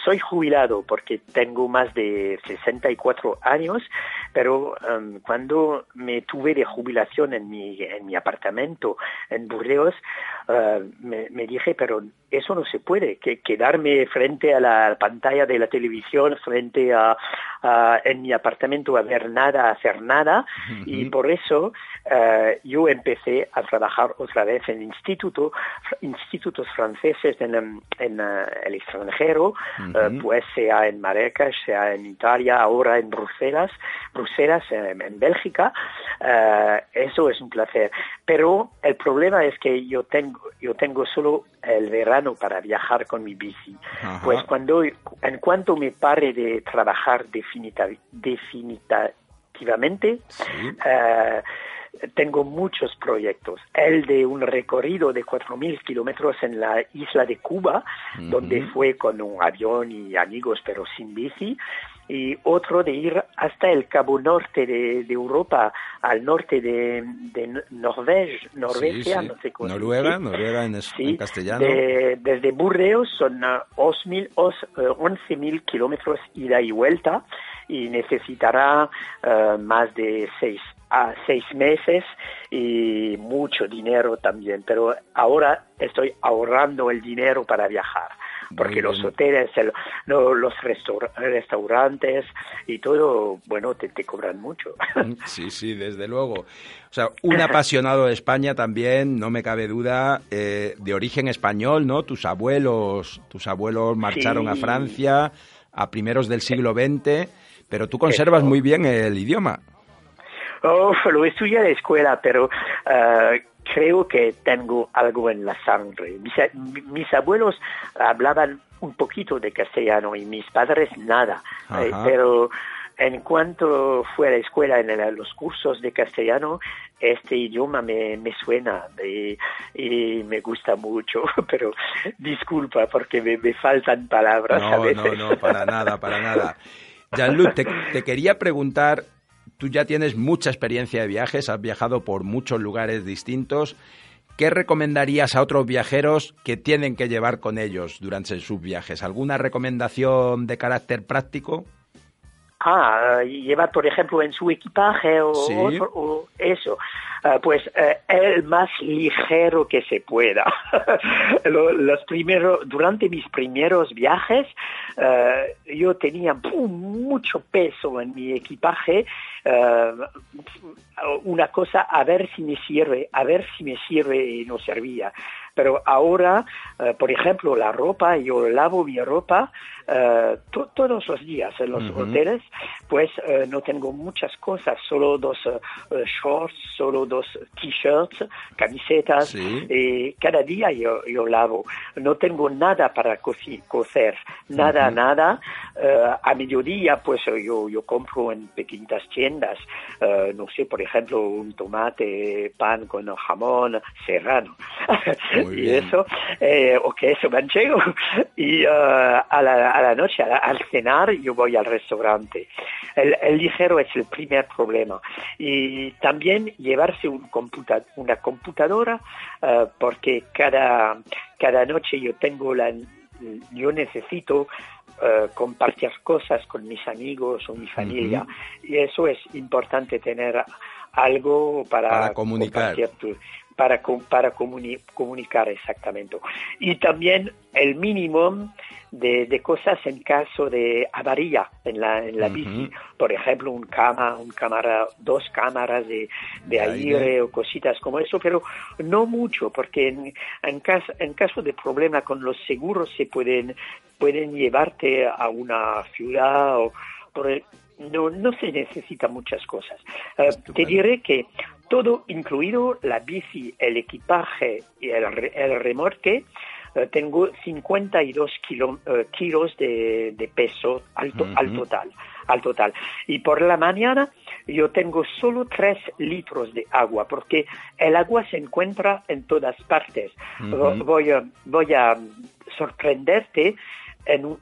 Soy jubilado porque tengo más de 64 años, pero em, cuando me tuve de jubilación en mi, en mi apartamento en Burdeos, eh, me, me dije, pero eso no se puede, que quedarme frente a la pantalla de la televisión, frente a, a- en mi apartamento a ver nada, a hacer nada, y por eso eh, yo empecé a trabajar otra vez en instituto, institutos franceses en, en, eh, el extranjero, eh, pues sea en Marrakech, sea en Italia, ahora en Bruselas, Bruselas, eh, en Bélgica, eso es un placer. Pero el problema es que yo tengo, yo tengo solo el verano para viajar con mi bici. Pues cuando, en cuanto me pare de trabajar definita- definitivamente, tengo muchos proyectos. El de un recorrido de 4.000 kilómetros en la isla de Cuba, donde fue con un avión y amigos, pero sin bici. Y otro de ir hasta el cabo norte de, de Europa, al norte de, de Norvege, Norvegia, Sí, sí. no sé cómo Noruega. Noruega en, Sí, en castellano. de- desde Burdeos son ah, 8.000, os- eh, 11.000 kilómetros ida y vuelta y necesitará eh, más de seis, a seis meses y mucho dinero también. Pero ahora estoy ahorrando el dinero para viajar. Porque los hoteles, el- los restaur- restaurantes y todo, bueno, te, te cobran mucho. Sí, sí, desde luego. O sea, un apasionado de España también, no me cabe duda, eh, de origen español, ¿no? Tus abuelos, tus abuelos marcharon a. Francia a primeros del siglo XX, pero tú conservas Eso. muy bien el idioma. Oh, lo estudié en la escuela, pero eh, creo que tengo algo en la sangre. Mis, a- mis abuelos hablaban un poquito de castellano y mis padres nada. Eh, pero en cuanto fui a la escuela en el- los cursos de castellano, este idioma me, me suena y, y me gusta mucho, pero disculpa porque me, me faltan palabras a No, veces. no, no, para nada, para nada. Jean-Luc, te, te quería preguntar, tú ya tienes mucha experiencia de viajes, has viajado por muchos lugares distintos. ¿Qué recomendarías a otros viajeros que tienen que llevar con ellos durante sus viajes? ¿Alguna recomendación de carácter práctico? Ah, lleva, por ejemplo, en su equipaje o, Sí. otro- o eso. Ah, pues eh, el más ligero que se pueda. Lo- Los primeros, durante mis primeros viajes, eh, yo tenía mucho peso en mi equipaje. eh, una cosa, a ver si me sirve, a ver si me sirve y no servía. Pero ahora, eh, por ejemplo, la ropa, yo lavo mi ropa eh, to- todos los días en los hoteles, pues eh, no tengo muchas cosas, solo dos shorts, solo dos t-shirts, camisetas, Sí. y cada día yo, yo lavo. No tengo nada para coci- cocer, nada, Ujú. nada. Eh, a mediodía, pues yo, yo compro en pequeñitas tiendas, no sé, por ejemplo, un tomate, pan con jamón serrano. Y eso, eh, o queso manchego. Y eh, a, la, a la noche, a la- al cenar, yo voy al restaurante. El, el ligero es el primer problema. Y también llevarse un computa- una computadora, eh, porque cada, cada noche yo tengo la, yo necesito compartir cosas con mis amigos o mi familia. Y eso es importante tener algo para, Para comunicar. compartir tu- para, para comuni- comunicar exactamente. Y también el mínimo de, de cosas en caso de avaría en la, en la Ujú. bici. Por ejemplo, un cama, un cámara, dos cámaras de, de De aire, aire. o cositas como eso, pero no mucho, porque en, en, caso, en caso de problema con los seguros se pueden, pueden llevarte a una ciudad o por el- no, no se necesitan muchas cosas. Eh, te diré que todo incluido, la bici, el equipaje y el, el remolque, eh, tengo 52 kilo- eh, kilos de, de peso al, to- al total, al total. Y por la mañana yo tengo solo 3 litros de agua, porque el agua se encuentra en todas partes. Voy a, voy a sorprenderte en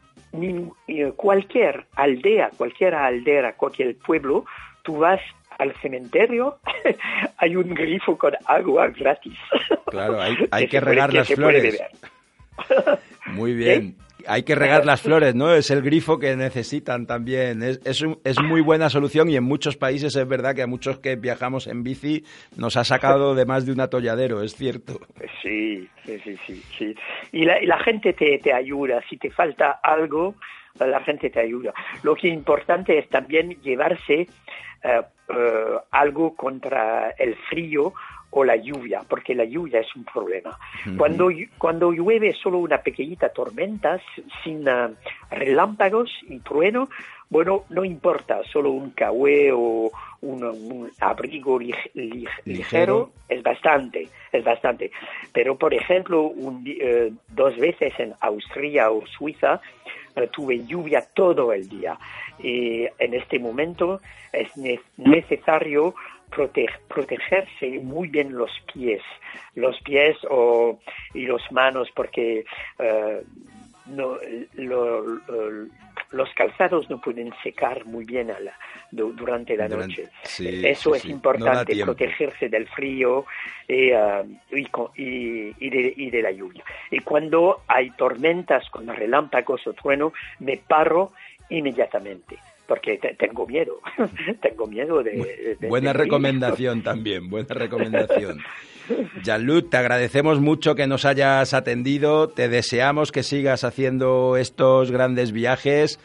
cualquier aldea, cualquier aldea, cualquier pueblo, tú vas al cementerio, hay un grifo con agua gratis. Claro, hay, hay Que que puede- regar que las puede flores. Muy bien. Hay que regar las flores, ¿no? Es el grifo que necesitan también. Es, es, un- es muy buena solución y en muchos países es verdad que a muchos que viajamos en bici nos ha sacado de más de un atolladero, es cierto. Sí, sí, sí, sí. sí. Y, la, y la gente te, te ayuda. Si te falta algo, la gente te ayuda. Lo que es importante es también llevarse eh, eh, algo contra el frío o la lluvia, porque la lluvia es un problema. Cuando, cuando llueve solo una pequeñita tormenta, sin ah, relámpagos y trueno, bueno, no importa, solo un cahué o un, un abrigo lig- lig- Ligero. ligero es bastante, es bastante. Pero, por ejemplo, un eh, dos veces en Austria o Suiza eh, tuve lluvia todo el día. Y en este momento es ne- necesario prote- protegerse muy bien los pies, los pies o, y las manos, porque eh, no, lo- lo- los calzados no pueden secar muy bien a la- du- durante la Durante- noche. sí, Eso sí, es sí. Importante, protegerse del frío y, y, co- y- y de, y de la lluvia. Y cuando hay tormentas con relámpagos o trueno, me paro inmediatamente. Porque te- tengo miedo, tengo miedo de... de- Buena de recomendación también, buena recomendación. Jean-Luc, te agradecemos mucho que nos hayas atendido, te deseamos que sigas haciendo estos grandes viajes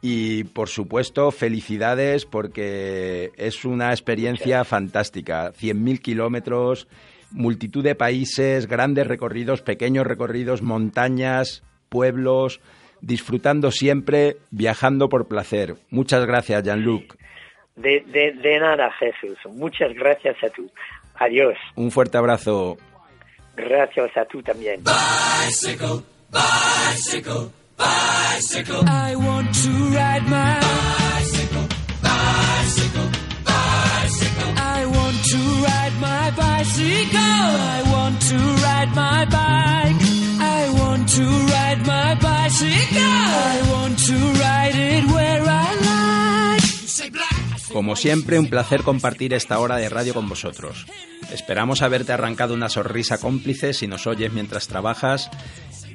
y, por supuesto, felicidades porque es una experiencia fantástica. 100.000 kilómetros, multitud de países, grandes recorridos, pequeños recorridos, montañas, pueblos, disfrutando siempre, viajando por placer. Muchas gracias, Jean-Luc. De, de, de nada, Jesús. Muchas gracias a tú. Adiós. Un fuerte abrazo. Gracias a tú también. Bicycle, bicycle, bicycle. I want to ride my bicycle, bicycle, bicycle. I want to ride my bicycle. I want to ride my bike. I want to ride my bicycle. I want to ride it where I like. You say black. I say Como siempre, un placer compartir esta hora de radio con vosotros. Esperamos haberte arrancado una sonrisa cómplice si nos oyes mientras trabajas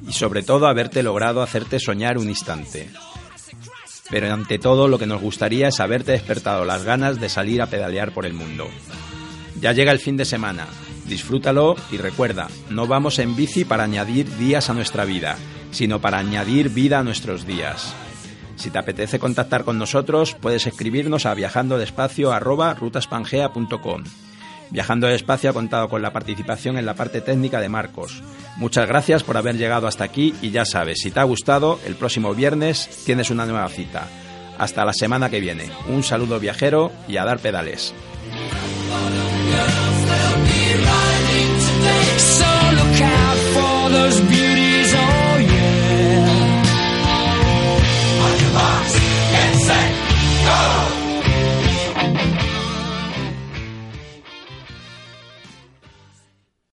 y sobre todo haberte logrado hacerte soñar un instante. Pero ante todo lo que nos gustaría es haberte despertado las ganas de salir a pedalear por el mundo. Ya llega el fin de semana, disfrútalo y recuerda, no vamos en bici para añadir días a nuestra vida, sino para añadir vida a nuestros días. Si te apetece contactar con nosotros, puedes escribirnos a viajandodespacio@rutaspangea.com. Viajando despacio ha contado con la participación en la parte técnica de Marcos. Muchas gracias por haber llegado hasta aquí y ya sabes, si te ha gustado, el próximo viernes tienes una nueva cita. Hasta la semana que viene. Un saludo viajero y a dar pedales. Go!